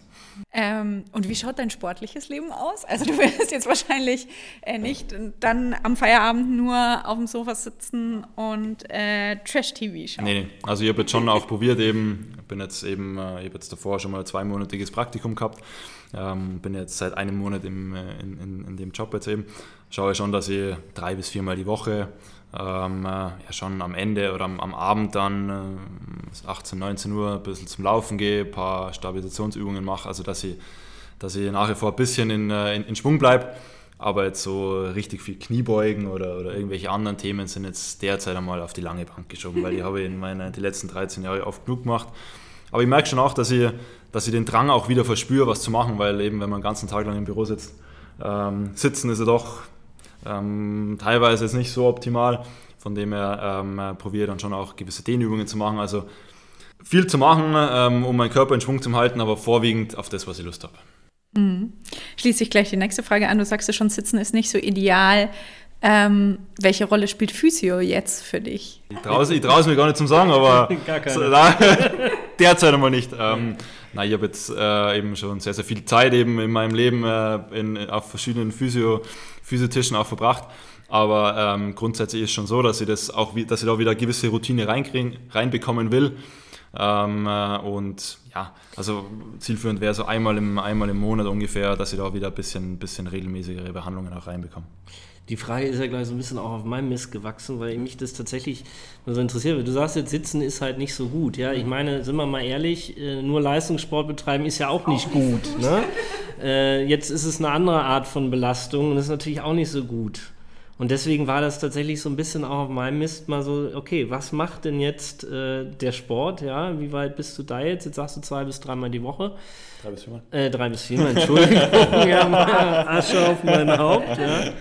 [SPEAKER 1] Ähm, und wie schaut dein sportliches Leben aus? Also du *laughs* wirst jetzt wahrscheinlich äh, nicht dann am Feierabend nur auf dem Sofa sitzen und äh, Trash-TV schauen.
[SPEAKER 3] Nee, nee, also ich habe jetzt schon auch probiert eben, bin jetzt eben, äh, ich habe jetzt davor schon mal ein zweimonatiges Praktikum gehabt. Ähm, bin jetzt seit einem Monat im, äh, in, in, in, dem Job jetzt eben. Schaue schon, dass ich drei bis viermal die Woche ähm, äh, ja, schon am Ende oder am, am Abend dann äh, 18, 19 Uhr ein bisschen zum Laufen gehe, ein paar Stabilisationsübungen mache, also dass ich, dass ich nach wie vor ein bisschen in, äh, in, in Schwung bleibe. Aber jetzt so richtig viel Kniebeugen oder, oder irgendwelche anderen Themen sind jetzt derzeit einmal auf die lange Bank geschoben, weil die *laughs* habe ich in meinen die letzten 13 Jahre oft genug gemacht. Aber ich merke schon auch, dass ich, dass ich den Drang auch wieder verspüre, was zu machen, weil eben, wenn man den ganzen Tag lang im Büro sitzt, ähm, sitzen ist ja doch ähm, teilweise jetzt nicht so optimal. Von dem her ähm, probiere dann schon auch gewisse Dehnübungen zu machen. Also viel zu machen, ähm, um meinen Körper in Schwung zu halten, aber vorwiegend auf das, was ich Lust habe.
[SPEAKER 1] Mhm. Schließe ich gleich die nächste Frage an. Du sagst ja schon, Sitzen ist nicht so ideal. Ähm, welche Rolle spielt Physio jetzt für dich?
[SPEAKER 3] Ich traue es mir gar nicht zum sagen, aber *laughs* *laughs* derzeit einmal nicht. Ähm, na, ich habe jetzt äh, eben schon sehr, sehr viel Zeit eben in meinem Leben äh, in, auf verschiedenen Physio, Physiotischen auch verbracht. Aber ähm, grundsätzlich ist es schon so, dass ich das auch, dass ich da wieder eine gewisse Routine reinbekommen will. Ähm, äh, und ja, also zielführend wäre so einmal im, einmal im Monat ungefähr, dass ich da wieder ein bisschen, bisschen regelmäßigere Behandlungen auch reinbekomme.
[SPEAKER 2] Die Frage ist ja gleich so ein bisschen auch auf meinem Mist gewachsen, weil mich das tatsächlich so interessiert. Du sagst jetzt, Sitzen ist halt nicht so gut. Ja, ich meine, sind wir mal ehrlich, äh, nur Leistungssport betreiben ist ja auch nicht auch gut. Nicht gut. Ne? Äh, jetzt ist es eine andere Art von Belastung und ist natürlich auch nicht so gut. Und deswegen war das tatsächlich so ein bisschen auch auf meinem Mist mal so, okay, was macht denn jetzt äh, der Sport? Ja, wie weit bist du da jetzt? Jetzt sagst du zwei bis dreimal die Woche.
[SPEAKER 3] Drei bis viermal.
[SPEAKER 2] Äh, drei bis viermal, Entschuldigung. *laughs* ja, Asche auf mein Haupt. Ja.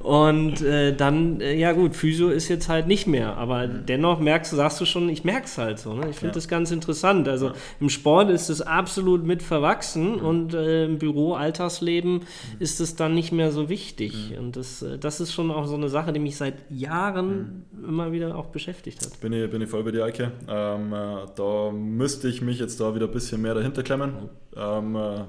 [SPEAKER 2] Und äh, dann, äh, ja gut, Physio ist jetzt halt nicht mehr. Aber dennoch merkst du, sagst du schon, ich merke es halt so. Ne? Ich finde ja. das ganz interessant. Also ja. im Sport ist es absolut mit verwachsen mhm. und äh, im Büro, Alltagsleben mhm. ist es dann nicht mehr so wichtig. Mhm. Und das, äh, das ist schon auch so eine Sache, die mich seit Jahren mhm. immer wieder auch beschäftigt hat.
[SPEAKER 3] Bin ich, bin ich voll bei dir, Eike. Ähm, äh, da müsste ich mich jetzt da wieder ein bisschen mehr dahinter klemmen ähm, äh,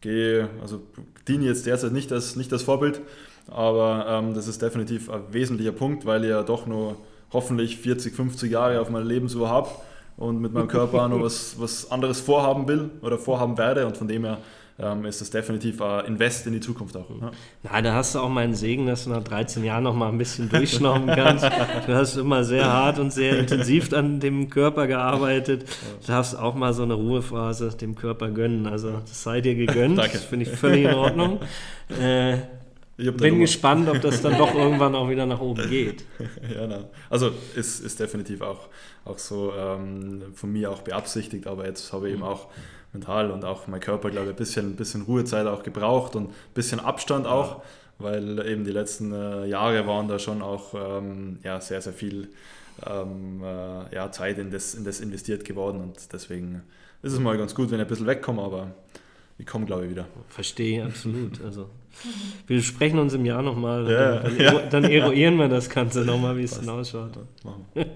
[SPEAKER 3] gehe, also diene jetzt derzeit nicht als, nicht als Vorbild, aber ähm, das ist definitiv ein wesentlicher Punkt, weil ich ja doch nur hoffentlich 40, 50 Jahre auf meinem Lebensuhr habe und mit meinem Körper *laughs* noch was, was anderes vorhaben will oder vorhaben werde. Und von dem her ähm, ist das definitiv ein Invest in die Zukunft auch. Ja.
[SPEAKER 2] Na, da hast du auch meinen Segen, dass du nach 13 Jahren noch mal ein bisschen durchschnauben *laughs* kannst. Du hast immer sehr hart und sehr intensiv an dem Körper gearbeitet. Du darfst auch mal so eine Ruhephase dem Körper gönnen. Also das sei dir gegönnt. Danke. Das finde ich völlig in Ordnung. *laughs* Äh, bin gespannt, ob das dann doch *laughs* irgendwann auch wieder nach oben geht.
[SPEAKER 3] ja, na. also ist, ist definitiv auch, auch so ähm, von mir auch beabsichtigt, aber jetzt habe ich eben mhm. auch mental und auch mein Körper, glaube ich, ein bisschen, ein bisschen Ruhezeit auch gebraucht und ein bisschen Abstand auch, weil eben die letzten äh, Jahre waren da schon auch ähm, ja, sehr, sehr viel ähm, äh, ja, Zeit in das, in das investiert geworden und deswegen ist es mal ganz gut, wenn ich ein bisschen wegkomme, aber ich komme, glaube ich, wieder.
[SPEAKER 2] Verstehe, absolut. Also, wir sprechen uns im Jahr nochmal, ja, dann, ja. dann, eruieren wir das Ganze nochmal, wie es dann ausschaut. Machen wir.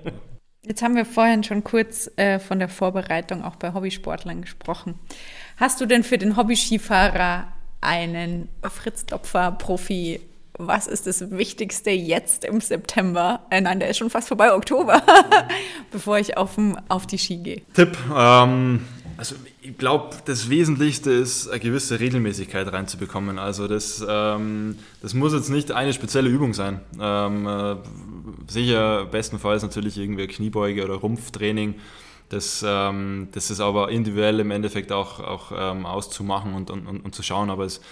[SPEAKER 1] Jetzt haben wir vorhin schon kurz äh, von der Vorbereitung auch bei Hobbysportlern gesprochen. Hast du denn für den Hobby-Skifahrer einen Fritz-Dopfer-Profi? Was ist das Wichtigste jetzt im September? Äh, nein, der ist schon fast vorbei, Oktober, *laughs* bevor ich auf, auf die Ski gehe.
[SPEAKER 3] Tipp, ähm, also ich glaube, das Wesentlichste ist, eine gewisse Regelmäßigkeit reinzubekommen. Also das, ähm, das muss jetzt nicht eine spezielle Übung sein. Ähm, äh, sicher bestenfalls natürlich irgendwie Kniebeuge oder Rumpftraining. Das, ähm, das ist aber individuell im Endeffekt auch, auch ähm, auszumachen und, und, und, zu schauen. Aber es,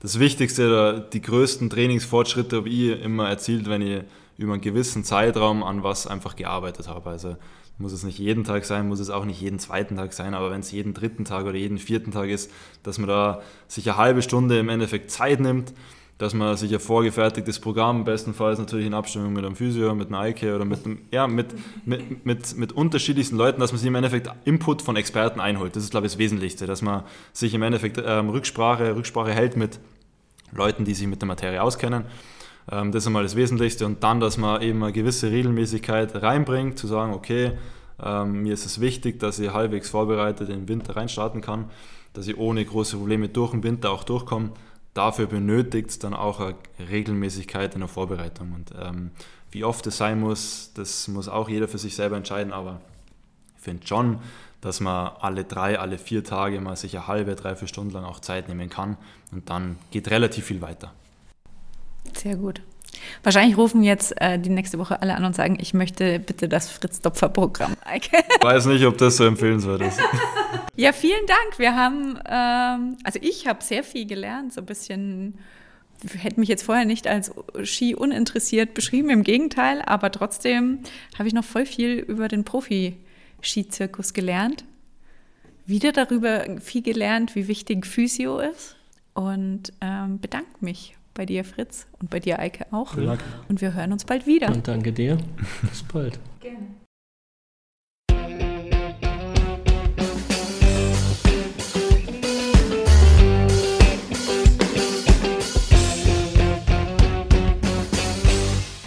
[SPEAKER 3] das Wichtigste oder die größten Trainingsfortschritte habe ich immer erzielt, wenn ich über einen gewissen Zeitraum an was einfach gearbeitet habe. Also muss es nicht jeden Tag sein, muss es auch nicht jeden zweiten Tag sein, aber wenn es jeden dritten Tag oder jeden vierten Tag ist, dass man da sich eine halbe Stunde im Endeffekt Zeit nimmt, dass man sich ein vorgefertigtes Programm, bestenfalls natürlich in Abstimmung mit einem Physio, mit einem Eike oder mit, einem, ja, mit, mit, mit, mit unterschiedlichsten Leuten, dass man sich im Endeffekt Input von Experten einholt. Das ist, glaube ich, das Wesentlichste, dass man sich im Endeffekt ähm, Rücksprache, Rücksprache hält mit Leuten, die sich mit der Materie auskennen ähm, das ist einmal das Wesentlichste. Und dann, dass man eben eine gewisse Regelmäßigkeit reinbringt, zu sagen, okay, ähm, mir ist es wichtig, dass ich halbwegs vorbereitet in den Winter reinstarten kann, dass ich ohne große Probleme durch den Winter auch durchkomme. Dafür benötigt es dann auch eine Regelmäßigkeit in der Vorbereitung. Und ähm, wie oft es sein muss, das muss auch jeder für sich selber entscheiden. Aber ich finde schon, dass man alle drei, alle vier Tage mal sich eine halbe, drei, vier Stunden lang auch Zeit nehmen kann und dann geht relativ viel weiter.
[SPEAKER 1] Sehr gut. Wahrscheinlich rufen jetzt äh, die nächste Woche alle an und sagen, ich möchte bitte das Fritz-Dopfer-Programm.
[SPEAKER 3] Ich weiß nicht, ob das so empfehlenswert ist. *laughs*
[SPEAKER 1] ja, vielen Dank. Wir haben, ähm, also ich habe sehr viel gelernt, so ein bisschen, hätte mich jetzt vorher nicht als Ski uninteressiert beschrieben, im Gegenteil, aber trotzdem habe ich noch voll viel über den Profi-Skizirkus gelernt. Wieder darüber viel gelernt, wie wichtig Physio ist und ähm, bedanke mich bei dir, Fritz, und bei dir, Eike, auch.
[SPEAKER 2] Ja.
[SPEAKER 1] Und wir hören uns bald wieder.
[SPEAKER 2] Und danke dir. Bis bald.
[SPEAKER 1] Gerne.